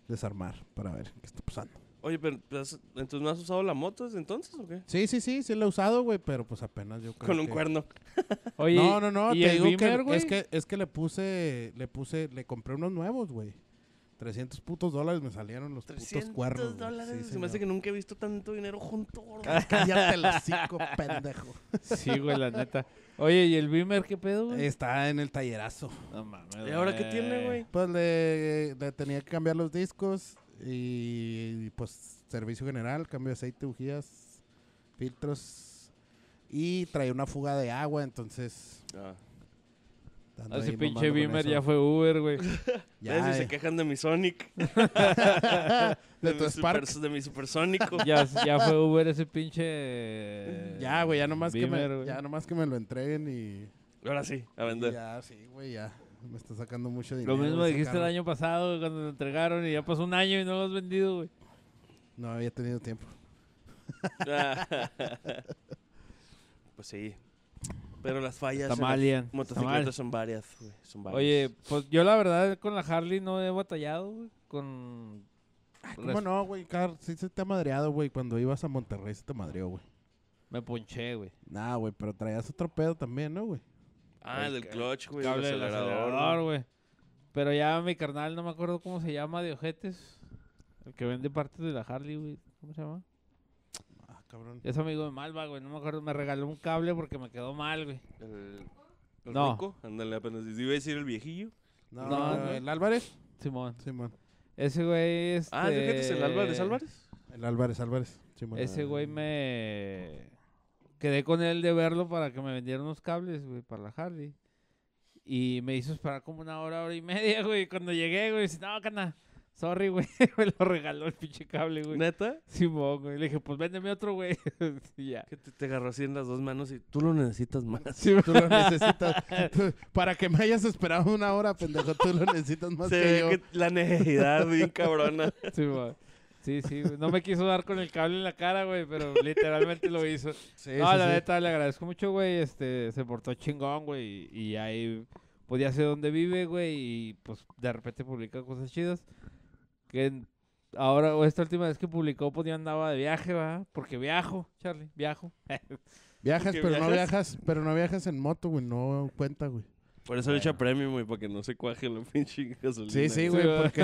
desarmar para ver qué está pasando. Oye, pero pues, entonces no has usado la moto desde entonces o qué? Sí, sí, sí, sí lo he usado, güey, pero pues apenas yo creo Con un que- cuerno. Oye, no, no, no, ¿y te el digo Beamer, que güey? es que es que le puse le puse le compré unos nuevos, güey. 300 putos dólares me salieron los putos 300 cuernos. güey. dólares. Sí, se me hace señor. que nunca he visto tanto dinero junto, gordo. Cállate el hocico, pendejo. Sí, güey, la neta. Oye, ¿y el Beamer qué pedo, güey? Está en el tallerazo. No mames, ¿Y ahora qué tiene, güey? Pues le, le tenía que cambiar los discos y, pues servicio general, cambio de aceite, bujías, filtros y traía una fuga de agua, entonces Ah. ando Ese pinche Beamer ya fue Uber, güey. Ya, si se eh. quejan de mi Sonic. de tu mi Spark. super- de mi supersónico. ya, ya fue Uber ese pinche... Ya, güey, ya nomás, que me, ya nomás que me lo entreguen y... Ahora sí, a vender. Ya, sí, güey, ya. Me está sacando mucho dinero. Lo mismo dijiste el año pasado, güey, cuando lo entregaron y ya pasó un año y no lo has vendido, güey. No había tenido tiempo. pues sí. Pero las fallas en mal, las motocicletas son varias, güey. Son varias. Oye, pues yo la verdad con la Harley no he batallado, güey. Con... ¿Cómo res- no, güey? Car, sí se te ha madreado, güey. Cuando ibas a Monterrey se te madreó, güey. Me ponché, güey. Nah, güey, pero traías otro pedo también, ¿no, güey? Ah, el del clutch, güey. El Cable del acelerador. güey. Pero ya mi carnal, no me acuerdo cómo se llama, de ojetes. El que vende partes de la Harley, güey. ¿Cómo se llama? Ah, cabrón. Es amigo de Malva, güey. No me acuerdo. Me regaló un cable porque me quedó mal, güey. El, el No. rico. Ándale, apenas. Iba a decir el viejillo. No, No, no, no. ¿el Álvarez? Simón. Simón. Ese güey, este... Ah, fíjate, es el Álvarez Álvarez. El Álvarez, Álvarez. Simón. Ese güey me... Quedé con él de verlo para que me vendiera unos cables, güey, para la Harley. Y me hizo esperar como una hora, hora y media, güey. Cuando llegué, güey, dice, no, cana, sorry, güey. me lo regaló el pinche cable, güey. ¿Neta? Simón, güey. Le dije, pues véndeme otro, güey. y ya. Que te, te agarró así en las dos manos y tú lo necesitas más. Sí, Tú lo necesitas. Para que me hayas esperado una hora, pendejo, tú lo necesitas más Se que ve yo. que la necesidad bien cabrona. Simón. Sí, sí, güey. No me quiso dar con el cable en la cara, güey, pero literalmente lo hizo. Sí, no, sí, la sí. neta, le agradezco mucho, güey. Este, se portó chingón, güey. Y, y ahí podía ser donde vive, güey. Y pues de repente publica cosas chidas. Que ahora, o esta última vez que publicó, pues yo andaba de viaje, ¿va? Porque viajo, Charlie, viajo. Viajas, ¿Qué pero no viajas, pero no viajas en moto, güey, no cuenta, güey. Por eso le echa premium, güey, para que no se cuaje la pinche gasolina. Sí, sí, güey. porque,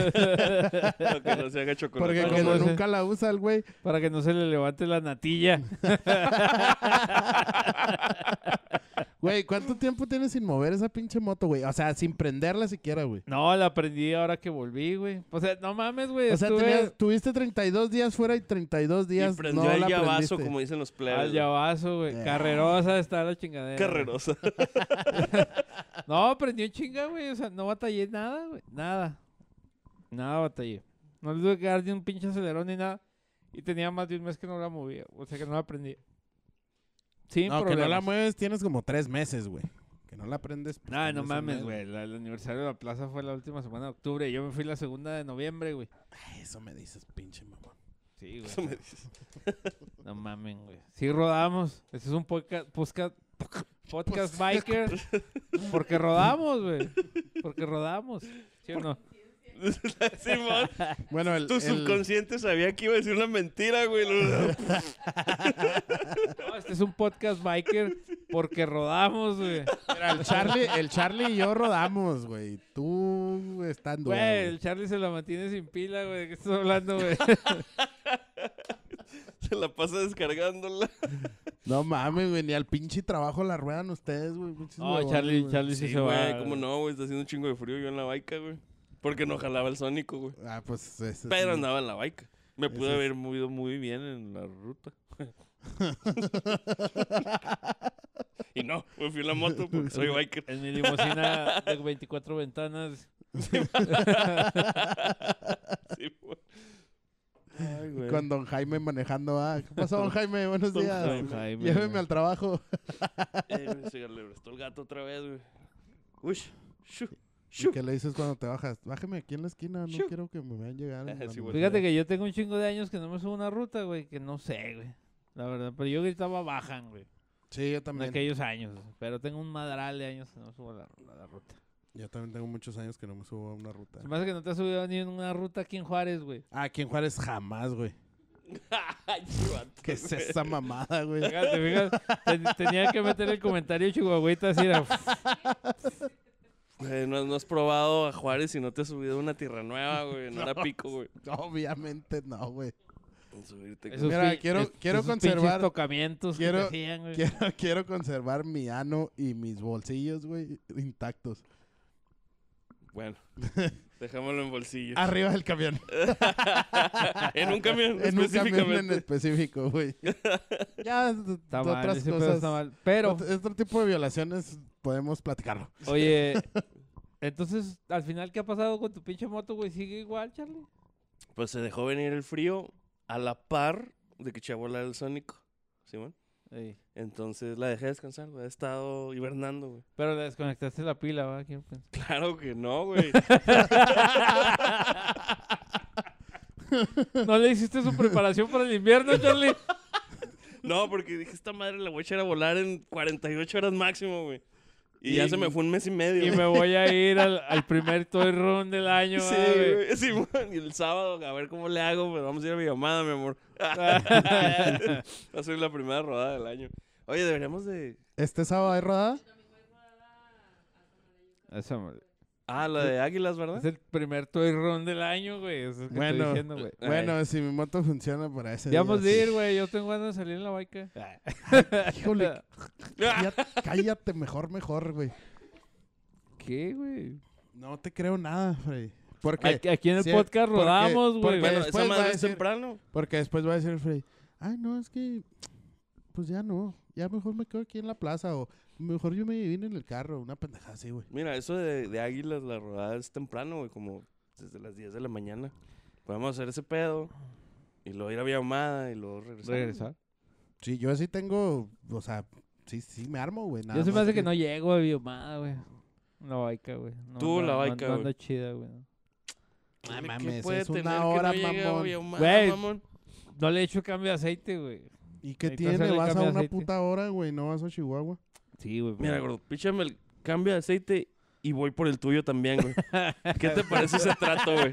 Para que no se haga chocolate. porque como se- nunca la usa el güey. Para que no se le levante la natilla. Güey, ¿cuánto tiempo tienes sin mover esa pinche moto, güey? O sea, sin prenderla siquiera, güey. No, la aprendí ahora que volví, güey. O sea, no mames, güey. O sea, estuve tenías- tuviste 32 días fuera y 32 días Y prendió no el la llavazo, como dicen los plebes. al llavazo, güey. Ah. Carrerosa está la chingadera. Carrerosa. No, aprendió chinga, güey. O sea, no batallé nada, güey. Nada. Nada batallé. No le tuve que dar ni un pinche acelerón ni nada. Y tenía más de un mes que no la movía. O sea, que no la aprendí. Sin No, que no la mueves tienes como tres meses, güey. Que no la prendes. pues, no un mames, mes, güey. El aniversario de la plaza fue la última semana de octubre. Y yo me fui la segunda de noviembre, güey. Ay, Eso me dices, pinche mamón. Sí, güey. Eso me dices. No mamen, güey. Sí rodamos. Este es un podcast, podcast, podcast biker. Porque rodamos, güey. Porque rodamos. ¿Sí o no? Simón, Bueno, el, tu el- subconsciente sabía que iba a decir una mentira, güey. No, este es un podcast biker porque rodamos, güey. mira, el Charlie, el Charlie y yo rodamos, güey. Tú duda, Güey, güey. el Charlie se la mantiene sin pila, güey. ¿De qué estás hablando, güey? Se la pasa descargándola. No mames, güey, ni al pinche trabajo la ruedan ustedes, güey. No, Charlie. Charlie sí, Sí, se güey, va. cómo no, güey. Está haciendo un chingo de frío yo en la baica, güey. Porque no jalaba el sónico, güey. Ah, pues ese Pero sí. andaba en la baica. Me Ese pude es- haber movido muy bien en la ruta. y no, me fui en la moto porque soy biker. En mi limusina de 24 ventanas. Sí, güey. Ay, güey. Con don Jaime manejando, ah. ¿Qué pasó, don Jaime? Buenos Don días. Don Jaime, Lléveme güey. al trabajo. Eh, güey, se le prestó el gato otra vez, güey. Uy, shu, ¿Y qué le dices cuando te bajas? Bájeme aquí en la esquina, no quiero que me vean llegar. Sí. Fíjate que yo tengo un chingo de años que no me subo una ruta, güey. Que no sé, güey. La verdad, pero yo gritaba bajan, güey. Sí, yo En también. aquellos años. Pero tengo un madral de años que no me subo a la, la ruta. Yo también tengo muchos años que no me subo a una ruta. Se me hace que no te has subido ni en una ruta aquí en Juárez, güey. Ah, aquí en Juárez jamás, güey. ¿Qué es esa mamada, güey? Fíjate, fíjate. ten- tenía que meter el comentario chihuahuita así era. Güey, no, no has probado a Juárez y no te has subido a una tierra nueva, güey. No era pico, güey. Obviamente no, güey. Subirte Esos Mira, quiero- es- quiero conservar- tocamientos que quiero- te hacían, güey. Quiero, quiero conservar mi ano y mis bolsillos, güey, intactos. Bueno, dejámoslo en bolsillo. Arriba del camión. en un camión, en un camión en específico, güey. ya, Está mal, otras ese pedo cosas. está mal. Pero, Otro, otro tipo de violaciones podemos platicarlo. oye, entonces, al final, ¿qué ha pasado con tu pinche moto, güey? ¿Sigue igual, Charlie? Pues se dejó venir el frío a la par de que eché a volar el sónico. ¿Simón? Ey. Entonces la dejé descansar, güey. He estado hibernando, güey. Pero le desconectaste la pila, ¿va? Quiero pensar. Claro que no, güey. ¿No le hiciste su preparación para el invierno, Charlie? no, porque dije, esta madre la voy a echar a volar en 48 horas máximo, güey. Y, ya se me fue un mes y medio. Y me voy a ir al, al primer toy run del año, Sí. Simón. Y el sábado, a ver cómo le hago, pero vamos a ir a mi llamada, mi amor. Va a ser la primera rodada del año. Oye, deberíamos de... ¿Este sábado hay rodada? Eso, madre. Ah, la de Águilas, ¿verdad? Es el primer toy run del año, güey. Eso es lo que Bueno. estoy diciendo, güey. Bueno, si mi moto funciona para ese Ya vamos a ir, güey. Yo tengo ganas de salir en la bike. Híjole, cállate, cállate mejor, mejor, güey. ¿Qué, güey? No te creo nada, Freddy. Porque, Aquí, en el podcast porque- rodamos, güey. Bueno, después va a decir- temprano. porque después va a decir Freddy, ay, no, es que, pues ya no, ya mejor me quedo aquí en la plaza o mejor yo me vine en el carro, una pendejada así, güey. Mira, eso de, de Águilas, la rodada es temprano, güey, como desde las 10 de la mañana. Podemos hacer ese pedo y luego ir a Villamada y luego regresar. Regresar. Sí, yo sí tengo, o sea, sí, sí me armo, güey. nada Yo se me hace que no llego a Biomada, güey. La baica, güey. No Tú, la no- baica, no güey. anda chida, güey. ¿Qué- No qué mames, puede es tener una hora, no Güey. mamón? No le he hecho cambio de aceite, güey. ¿Y qué tiene? hacerle Vas a cambio de una aceite. puta hora, güey, no vas a Chihuahua. Sí, güey. Mira, gordo, píchame el cambio de aceite y voy por el tuyo también, güey. ¿Qué te parece ese trato, güey?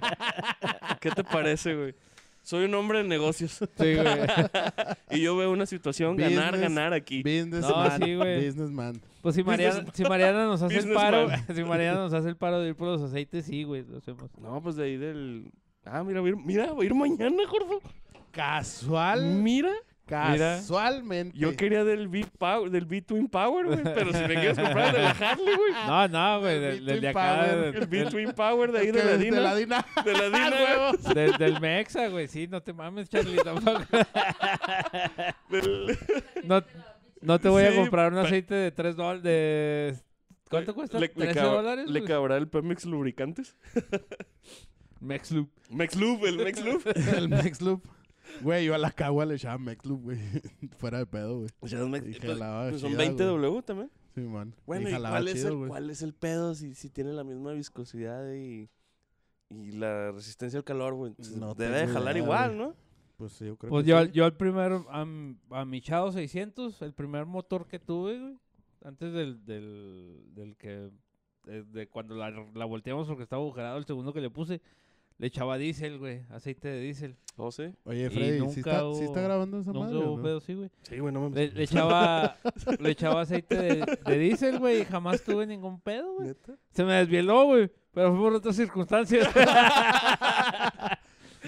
¿Qué te parece, güey? Soy un hombre de negocios Sí, güey. y yo veo una situación ganar, Business. ganar aquí. Businessman. sí, güey. Businessman. Pues si Mariana, si Mariana nos hace el Businessman. paro, si Mariana nos hace el paro de ir por los aceites, sí, güey, lo hacemos. No, pues de ahí del... Ah, mira, voy a ir, mira, voy a ir mañana, gordo. Casual. Mira, Casualmente. yo quería del Big Power, del B-Twin Power, güey, pero si me quieres comprar el de la Harley, güey. No, no, güey, El del, del de acá, Power, El B-Twin Power de ahí de la Dina. De la Dina. De la Dina, güey. del, del Mexa, güey, sí, no te mames, Charlie, tampoco. Del- No, no te voy a comprar un aceite de 3 dólares, de... ¿Cuánto cuesta? Le, le ¿13 cab- dólares? ¿Le cabrá el Pemex Lubricantes? Mexloop. Mexloop, el Mexloop. El Mexloop. Güey, yo a la cagua le echaba Mexloop, güey. Fuera de pedo, güey. O sea, Mex- Y pues, jalaba pues son chida, 20W también. Sí, man. Bueno, ¿y, cuál, es el, güey. cuál es el pedo si, si tiene la misma viscosidad y, y la resistencia al calor, güey? Entonces, No Debe de tengo jalar idea, igual. ¿no? Pues sí, yo creo Pues que yo, sí. yo el primer, a, mi Chao 600, el primer motor que tuve, güey, antes del, del, del que de, de cuando la, la volteamos porque estaba agujerado el segundo que le puse, le echaba diésel, güey, aceite de diésel. ¿Oh, sí? Oye, Freddy, ¿sí está, sí hubo- está grabando esa Nunca madre? hubo no? pedo, sí, güey. Sí, güey, no me... Le, le echaba, le echaba aceite de, de diésel, güey, y jamás tuve ningún pedo, güey. Se me desvieló, güey, pero fue por otras circunstancias.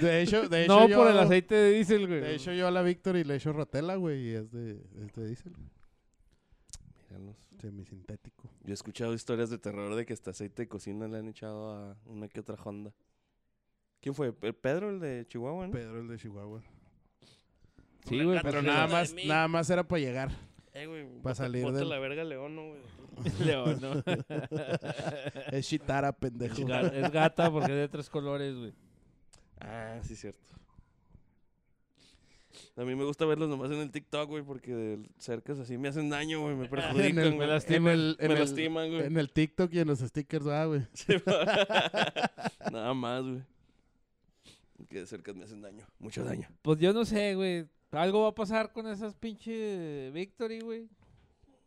De hecho, de hecho no yo, por el aceite de diésel, güey. De hecho, yo a la Victory le echo rotela, güey, y es de, es de diésel. Míralos. Semisintético. Yo he escuchado historias de terror de que hasta aceite de cocina le han echado a una que otra Honda. ¿Quién fue? ¿Pe- ¿Pedro, el de Chihuahua, no? Pedro, el de Chihuahua. sí, güey, Pero nada de más, nada más era para llegar. Eh, güey. Pa' bote- salir del- la verga León, ¿no, güey? León, ¿no? Es Chitara, pendejo. Es ga- es gata porque es de tres colores, güey. Ah, sí, cierto. A mí me gusta verlos nomás en el TikTok, güey, porque de cercas así me hacen daño, güey, me perjudican, el, güey. en el, en me el- lastiman, güey. en el TikTok y en los stickers, ah, güey. Sí, Nada más, güey. Que de cerca me hacen daño, mucho daño. Pues yo no sé, güey. Algo va a pasar con esas pinche Victory, güey.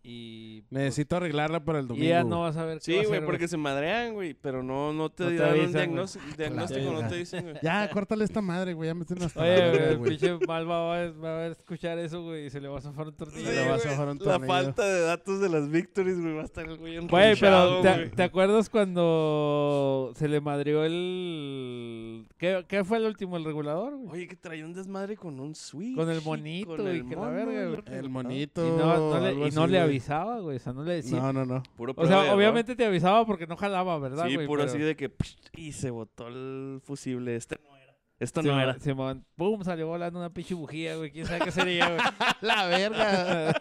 Y, pues, Necesito arreglarla para el y domingo. ya no vas a ver qué Sí, güey, porque se madrean, güey, pero no, no te No te dan un avisan, diagnóstico, diagnóstico no te dicen, güey. Ya, córtale esta madre, güey. Ya me estoy hasta la Oye, güey, pinche Malva va, a- va a escuchar eso, güey, y se le va a zafar un tornillo. Sí, le va a zafar un La tornillo. falta de datos de las victories, güey, va a estar el güey Güey, pero ¿te, acuerdas cuando se le madrió el... ¿Qué, qué fue el último? ¿El regulador, güey? Oye, que traía un desmadre con un switch. Con el monito con y el que la verga, la- monito. Y no, no le, y no le. Avisaba, güey, o sea, no le decía. No, no, no. Puro o sea, obviamente te avisaba porque no jalaba, ¿verdad, Sí, güey? puro Pero- así de que... psh, Y se botó el fusible. Este no era. Esto no era. Simón, pum, salió volando una pinche bujía, güey. ¿Quién sabe qué sería, güey? La verga.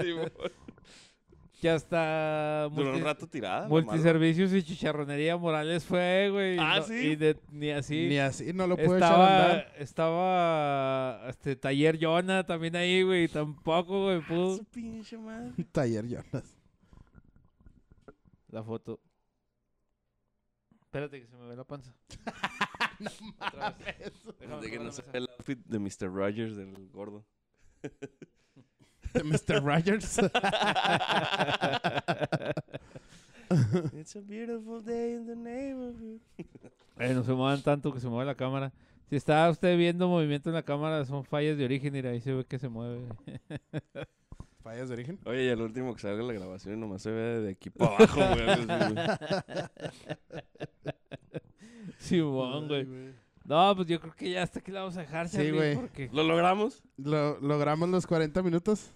Sí, güey. Ya está Duró un rato tirada. multiservicios y chicharronería Morales fue, güey. Ah, no- ¿sí? Y de- ni así. Ni así no lo puedo echar a estaba, andar. estaba, este, Taller Jonah también ahí, güey. Tampoco, güey, mala. pudo. Su pinche madre. Taller Jonas. La foto. Espérate que se me ve la panza. Déjame De que no se ve el outfit de Mr. Rogers, del gordo. De Mr. Rogers. It's a beautiful day in the neighborhood. Eh, no se muevan tanto que se mueve la cámara. Si está usted viendo movimiento en la cámara, son fallas de origen. Mira, ahí se ve que se mueve. Fallas de origen. Oye, y al último que salga la grabación nomás se ve de aquí para abajo, güey. Simón, güey. No, pues yo creo que ya hasta aquí la vamos a dejar, Sí, Charlie, güey. porque- ¿Lo logramos? Lo, logramos los 40 minutos.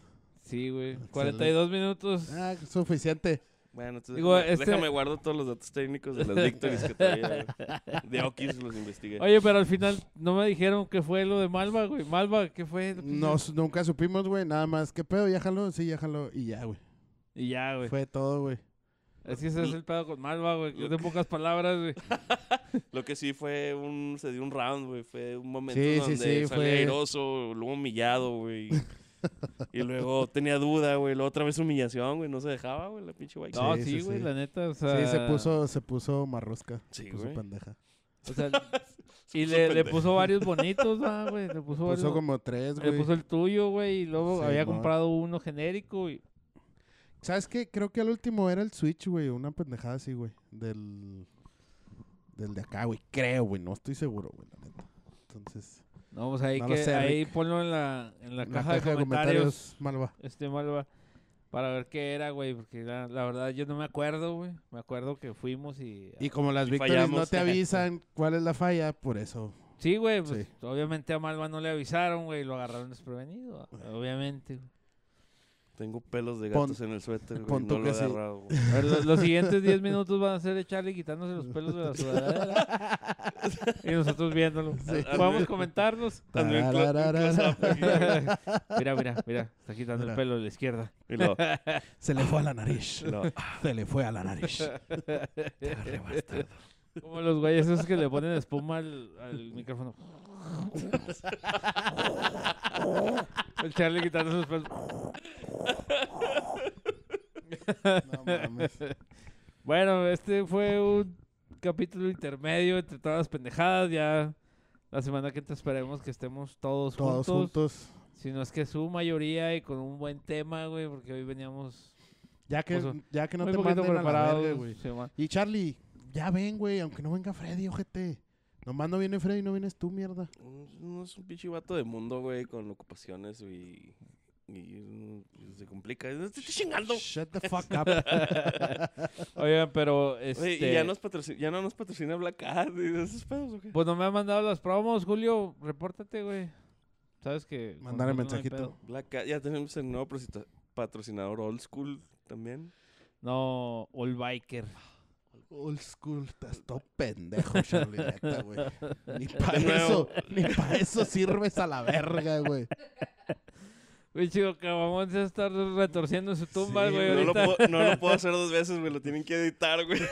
Sí, güey. Excelente. 42 minutos. Ah, suficiente. Bueno, entonces Digo, déjame, este- déjame guardo todos los datos técnicos de las victories que traía, güey. De Okis los investigué. Oye, pero al final no me dijeron qué fue lo de Malva, güey. Malva, ¿qué fue? Nos, nunca supimos, güey. Nada más. ¿Qué pedo? ¿Ya jaló? Sí, ya jaló. Y ya, güey. Y ya, güey. Fue todo, güey. Es que ese es el pedo con Malva, güey. que de pocas palabras, güey. Lo que sí fue un... Se dio un round, güey. Fue un momento Sí, sí, donde sí, salía fue- airoso, luego humillado, güey. Y luego tenía duda, güey. Luego otra vez humillación, güey. No se dejaba, güey, la pinche white. No, Sí, güey, sí. la neta, o sea... Sí, se puso, se puso marrosca. Sí, se puso güey. pendeja. O sea, Se y le, le puso varios bonitos, ah, güey. Le puso, varios Puso como tres, Le güey. puso el tuyo, güey, y luego Sí, había comprado uno genérico y... ¿Sabes qué? Creo que al último era el Switch, güey. Una pendejada así, güey. Del... Del de acá, güey. Creo, güey. No estoy seguro, güey, la neta. Entonces... No, pues ahí, No que, sé, ahí Rick. ponlo en la, en la la caja, de comentarios, Malva. este Malva, para ver qué era, güey, porque la, la verdad yo no me acuerdo, güey. Me acuerdo que fuimos y... Y como las victorias no te avisan cuál es la falla, por eso. Sí, güey, pues Sí. obviamente a Malva no le avisaron, güey, lo agarraron desprevenido, obviamente. güey. Tengo pelos de Pon- gatos en el suéter, güey. pon No tú lo que he sí. agarrado, güey. A ver, lo- los siguientes 10 minutos van a ser de Charlie quitándose los pelos de la sudadera. y nosotros viéndolo. Podemos comentarnos. Aquí. mira, mira, mira. Está quitando el pelo de la izquierda. Y Se le fue a la nariz. Se le fue a la nariz. te agarré bastardo. Como los güeyes esos que le ponen espuma al, al micrófono. el Charlie quitando sus pelos. No mames. Bueno, este fue un capítulo intermedio entre todas las pendejadas. Ya la semana que entra esperemos que estemos todos, Todos juntos. juntos. Si no es que su mayoría y con un buen tema, güey, porque hoy veníamos Ya que, Pues, ya que no te manden a la preparados. verga, güey. sí. Y Charlie, ya ven, güey, aunque no venga Freddy, ojete. Nomás no viene Freddy, no vienes tú, mierda. No es un pinche vato de mundo, güey, con ocupaciones y, y, mm, se complica. Estoy chingando. Shut the fuck up. Oigan, pero Oye, este... y ya, nos patrocina, ya no nos patrocina Black Cat y esos pedos, ¿o qué? Pues no me han mandado las promos, Julio. Repórtate, güey. Sabes que... No hay mensajito. pedo. Black Cat, ya tenemos el nuevo patrocinador Old School también. No, All Biker. Old school, estás todo pendejo, Charlie, neta, güey. Ni para eso, ni para eso sirves a la verga, güey. Güey, chico, Cabamón se está retorciendo en su tumba, Sí, güey. No lo, ahorita. puedo, no lo puedo hacer dos veces, güey. Lo tienen que editar, güey.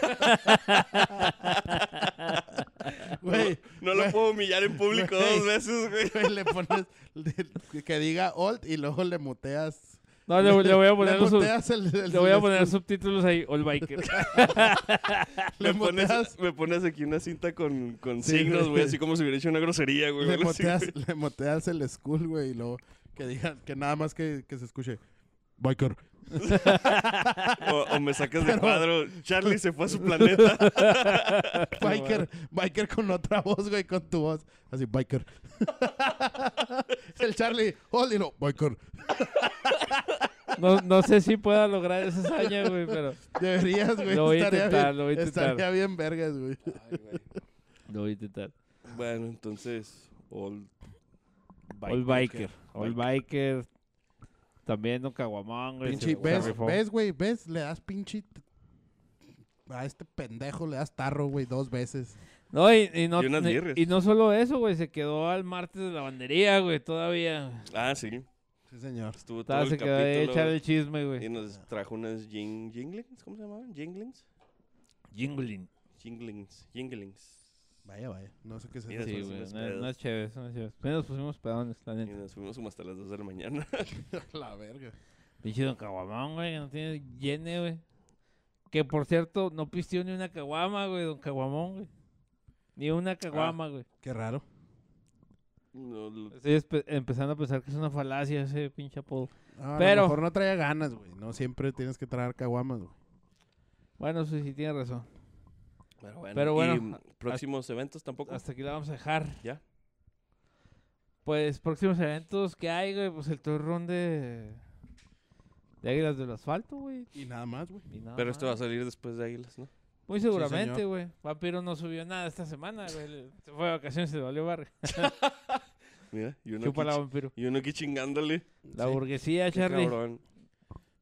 Güey, No lo Güey. puedo humillar en público Güey. dos veces, güey. güey, le pones le- que diga old y luego le muteas. No, le, le voy a poner, le los sub- muteas el, el- le voy a poner subtítulos ahí, All Biker. le Me pones, me pones aquí una cinta con, con Sí, signos, güey. Así como si hubiera hecho una grosería, güey. le así, güey. le muteas el school, güey, y luego que diga que nada más que, que se escuche biker. O, o me sacas de cuadro. Charlie se fue a su planeta. Biker, biker con otra voz, güey, con tu voz. Así, biker. el Charlie, old y no, biker. No, no sé si pueda lograr esa hazaña, güey, pero Deberías, güey. Lo voy a intentar, bien, lo voy a intentar. Estaría bien vergas, güey. lo voy a intentar. Bueno, entonces. Old All Biker. All Biker. También Don Caguamón, güey. Pinche, ¿ves, ves, güey? ¿Ves? Le das pinche... A este pendejo le das tarro, güey, dos veces. No, y, y no, Y y no solo eso, güey. Se quedó al martes de lavandería, güey, todavía. Ah, sí. Sí, señor. Estuvo todo Estaba, el se quedó capítulo. echar el chisme, Y güey. nos trajo unas jing, jinglings. ¿Cómo se llamaban? Jinglings. Jingling. Jinglings. Jinglings. Vaya, vaya. No sé qué es Sí, eso. Sí, güey. No, es chévere, no es chévere. Pero nos pusimos pedones, la Y neta. nos fuimos como hasta las 2 de la mañana. La verga. Pinche Don Caguamón, güey, que no tiene llene, güey. Que por cierto, no pistió ni una caguama, güey, Don Caguamón, güey. Ni una caguama, güey. Qué raro. No, lo- Estoy empezando a pensar que es una falacia ese pinche apodo. Ah, A Pero- lo mejor no traía ganas, güey. No siempre tienes que traer caguamas, güey. Bueno, sí, sí, tiene razón. Pero bueno. Pero bueno, ¿Y, próximos eventos tampoco. Hasta aquí la vamos a dejar. ¿Ya? Pues próximos eventos que hay, güey, pues el tour run de... De Águilas del Asfalto, güey. Y nada más, güey. Pero esto va a salir después de Águilas, ¿no? Muy seguramente, güey. Vampiro no subió nada esta semana, güey. Se fue de vacaciones y se le valió barrio. Mira, y uno, vampiro. y uno aquí chingándole. La Sí. burguesía, Qué Charlie. cabrón.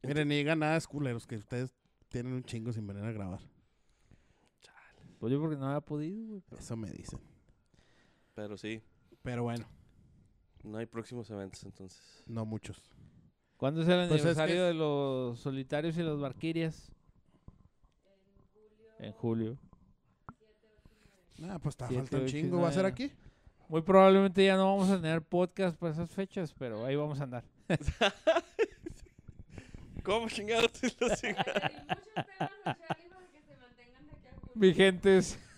Miren, ni digan nada, culeros, que ustedes tienen un chingo sin venir a grabar. Pues yo porque no había podido, güey. Eso me dicen. Pero sí, Pero bueno, no hay próximos eventos entonces. no muchos. ¿Cuándo es el Pues es aniversario que- de los solitarios y las barquirias? En julio. Ah, pues está Siete, falta un ocho y chingo. ¿Va a ser nueve. aquí? Muy probablemente ya no vamos a tener podcast para esas fechas, pero ahí vamos a andar. ¿Cómo chingados? Vigentes.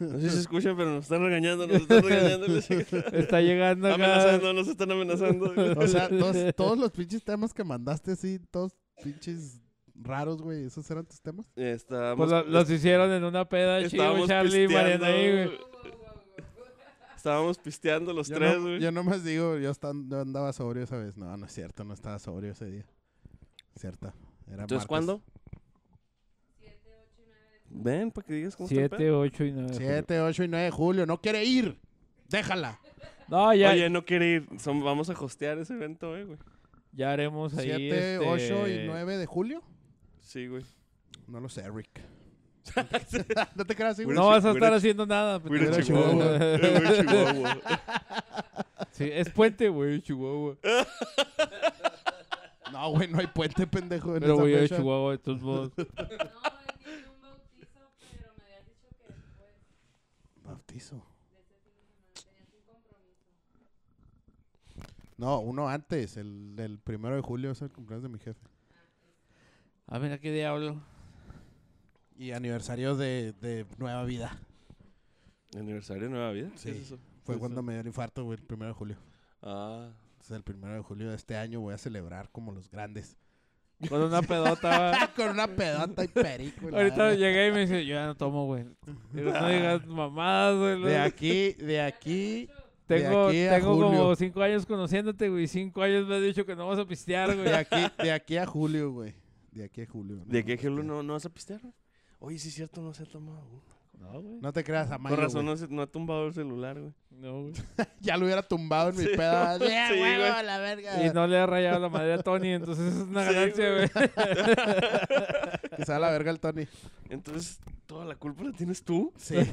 No sé si se escuchan, pero nos están regañando, nos están regañando. Está llegando acá. amenazando, nos están amenazando. O sea, todos, todos los pinches temas que mandaste así, todos pinches raros, güey. ¿Esos eran tus temas? Estábamos, Pues lo- los hicieron en una peda, chido, estábamos Charlie y Mariana ahí, güey. Estábamos pisteando los Yo, tres, no, güey. yo nomás digo, yo, estan- yo andaba sobrio esa vez. No, no es cierto, no estaba sobrio ese día. Cierta. Era Entonces, martes. ¿cuándo? 7, 8 y 9 de Ven, para que digas cómo está el 7, pedo. 8 y 9. 7, 8 y 9 de julio. No quiere ir. Déjala. No, ya, Oye, no quiere ir. Son- vamos a hostear ese evento, eh, güey. ya haremos ahí. 7, este, 8 y 9 de julio. Sí, güey. No lo sé, Rick. No te creas, sí, güey. No vas a estar haciendo nada. A a Hubiera Chihuahua. Chihuahua. Eh, a. Sí, es puente, güey, Chihuahua. No, güey, no hay puente, pendejo. En Pero voy a. Chihuahua de todos modos. No, él tiene un bautizo, pero me habías dicho que después Bautizo. No, uno antes. El, el primero de julio es el cumpleaños de mi jefe. Ah, mira qué diablo. Y aniversario de, de Nueva Vida. ¿Aniversario de Nueva Vida? ¿Qué Sí. es eso? Fue Pues, cuando me dio el infarto, güey, el primero de julio. Ah, Entonces, el primero de julio de este año voy a celebrar como los grandes. Con una pedota. Con una pedota y perico. Ahorita llegué y me dice, yo ya no tomo, güey. Digo, no digas mamadas, güey. De aquí, de aquí. Tengo, de aquí tengo como julio. cinco años conociéndote, güey. Cinco años me has dicho que no vas a pistear, güey. De aquí, de aquí a julio, güey. De aquí a julio. no ¿De vas qué a ejemplo pistear. no, no vas a pistear? güey? Oye, sí es cierto, no se ha tomado uno. No, güey. No te creas, a Con razón no, se- no ha tumbado el celular, güey. No, güey. Ya lo hubiera tumbado en mi Sí. peda. ¡Sí, Sí, güey. la verga! Y no le ha rayado la madre a Tony, entonces es una Sí, ganancia, güey. Que se va a la verga el Tony. Entonces, ¿toda la culpa la tienes tú? Sí.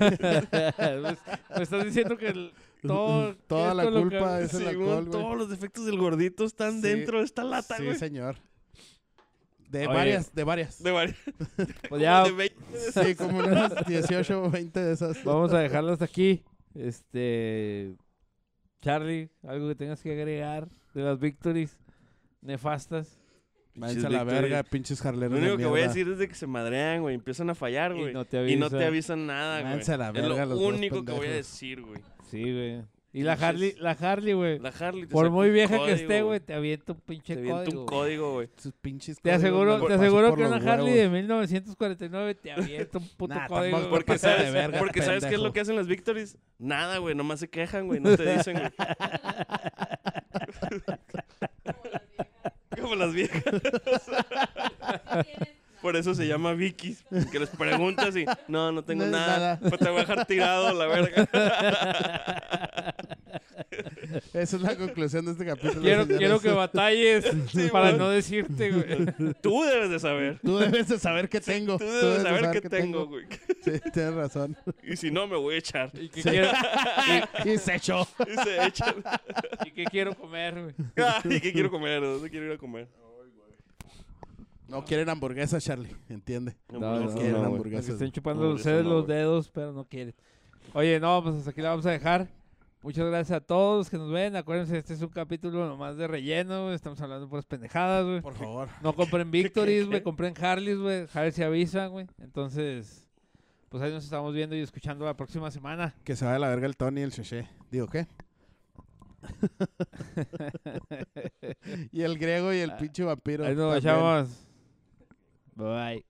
Pues, me estás diciendo que el- todo. Toda la lo que- culpa es el alcohol, güey. todos los defectos del gordito están Sí. dentro de esta lata, Sí, güey. señor. De Oye. varias, de varias. De varias. Pues ya de 20. Sí, como unas 18 o 20 de esas. vamos a dejarlo hasta aquí. Este. Charlie, algo que tengas que agregar de las victories nefastas. Váyanse a la verga, pinches jarleros Lo de único que voy a decir es de que se madrean, güey. Empiezan a fallar, güey. Y no te Y no te avisan nada, güey. Váyanse a la Es verga lo los dos único que voy a decir, güey. Sí, güey. Y la Harley, la Harley, güey. La Harley te Por muy un vieja que esté, güey, te avienta un pinche Te avienta código. un güey. código, güey. Sus pinches Te aseguro, te aseguro que una Harley de huevos. 1949 te avienta un puto Nah, código. Porque de sabes, verga, porque sabes qué es lo que hacen las victories. Nada, güey. Nomás se quejan, güey. No te dicen, güey. Como las viejas. Por eso se llama Vicky. Que les preguntas y no, no tengo No, nada. nada. Pues te voy a dejar tirado, la verga. Esa es la conclusión de este capítulo. Quiero, quiero que batalles Sí, para no decirte, güey. Tú debes de saber. Tú debes de saber qué tengo. Tú debes de saber qué tengo, güey. Sí, tienes razón. Y si no, me voy a echar. ¿Y qué, quiero, Y se echó. Y se echan. y qué quiero comer, güey? Ay, ¿qué quiero comer? ¿Dónde quiero ir a comer? No quieren hamburguesas, Charlie. Entiende. No, No, no, quieren no, hamburguesas. Que estén chupando ustedes no, los dedos, pero no quieren. Oye, no, pues hasta aquí la vamos a dejar. Muchas gracias a todos que nos ven. Acuérdense, este es un capítulo nomás de relleno. Estamos hablando por pendejadas, güey. Por favor. No compren Victories, güey. Compren Harleys, güey. Harley se avisan, güey. Entonces, pues ahí nos estamos viendo y escuchando la próxima semana. Que se vaya a la verga el Tony y el Cheche. Digo, ¿qué? y el griego y el pinche vampiro. Ahí nos también. Bye.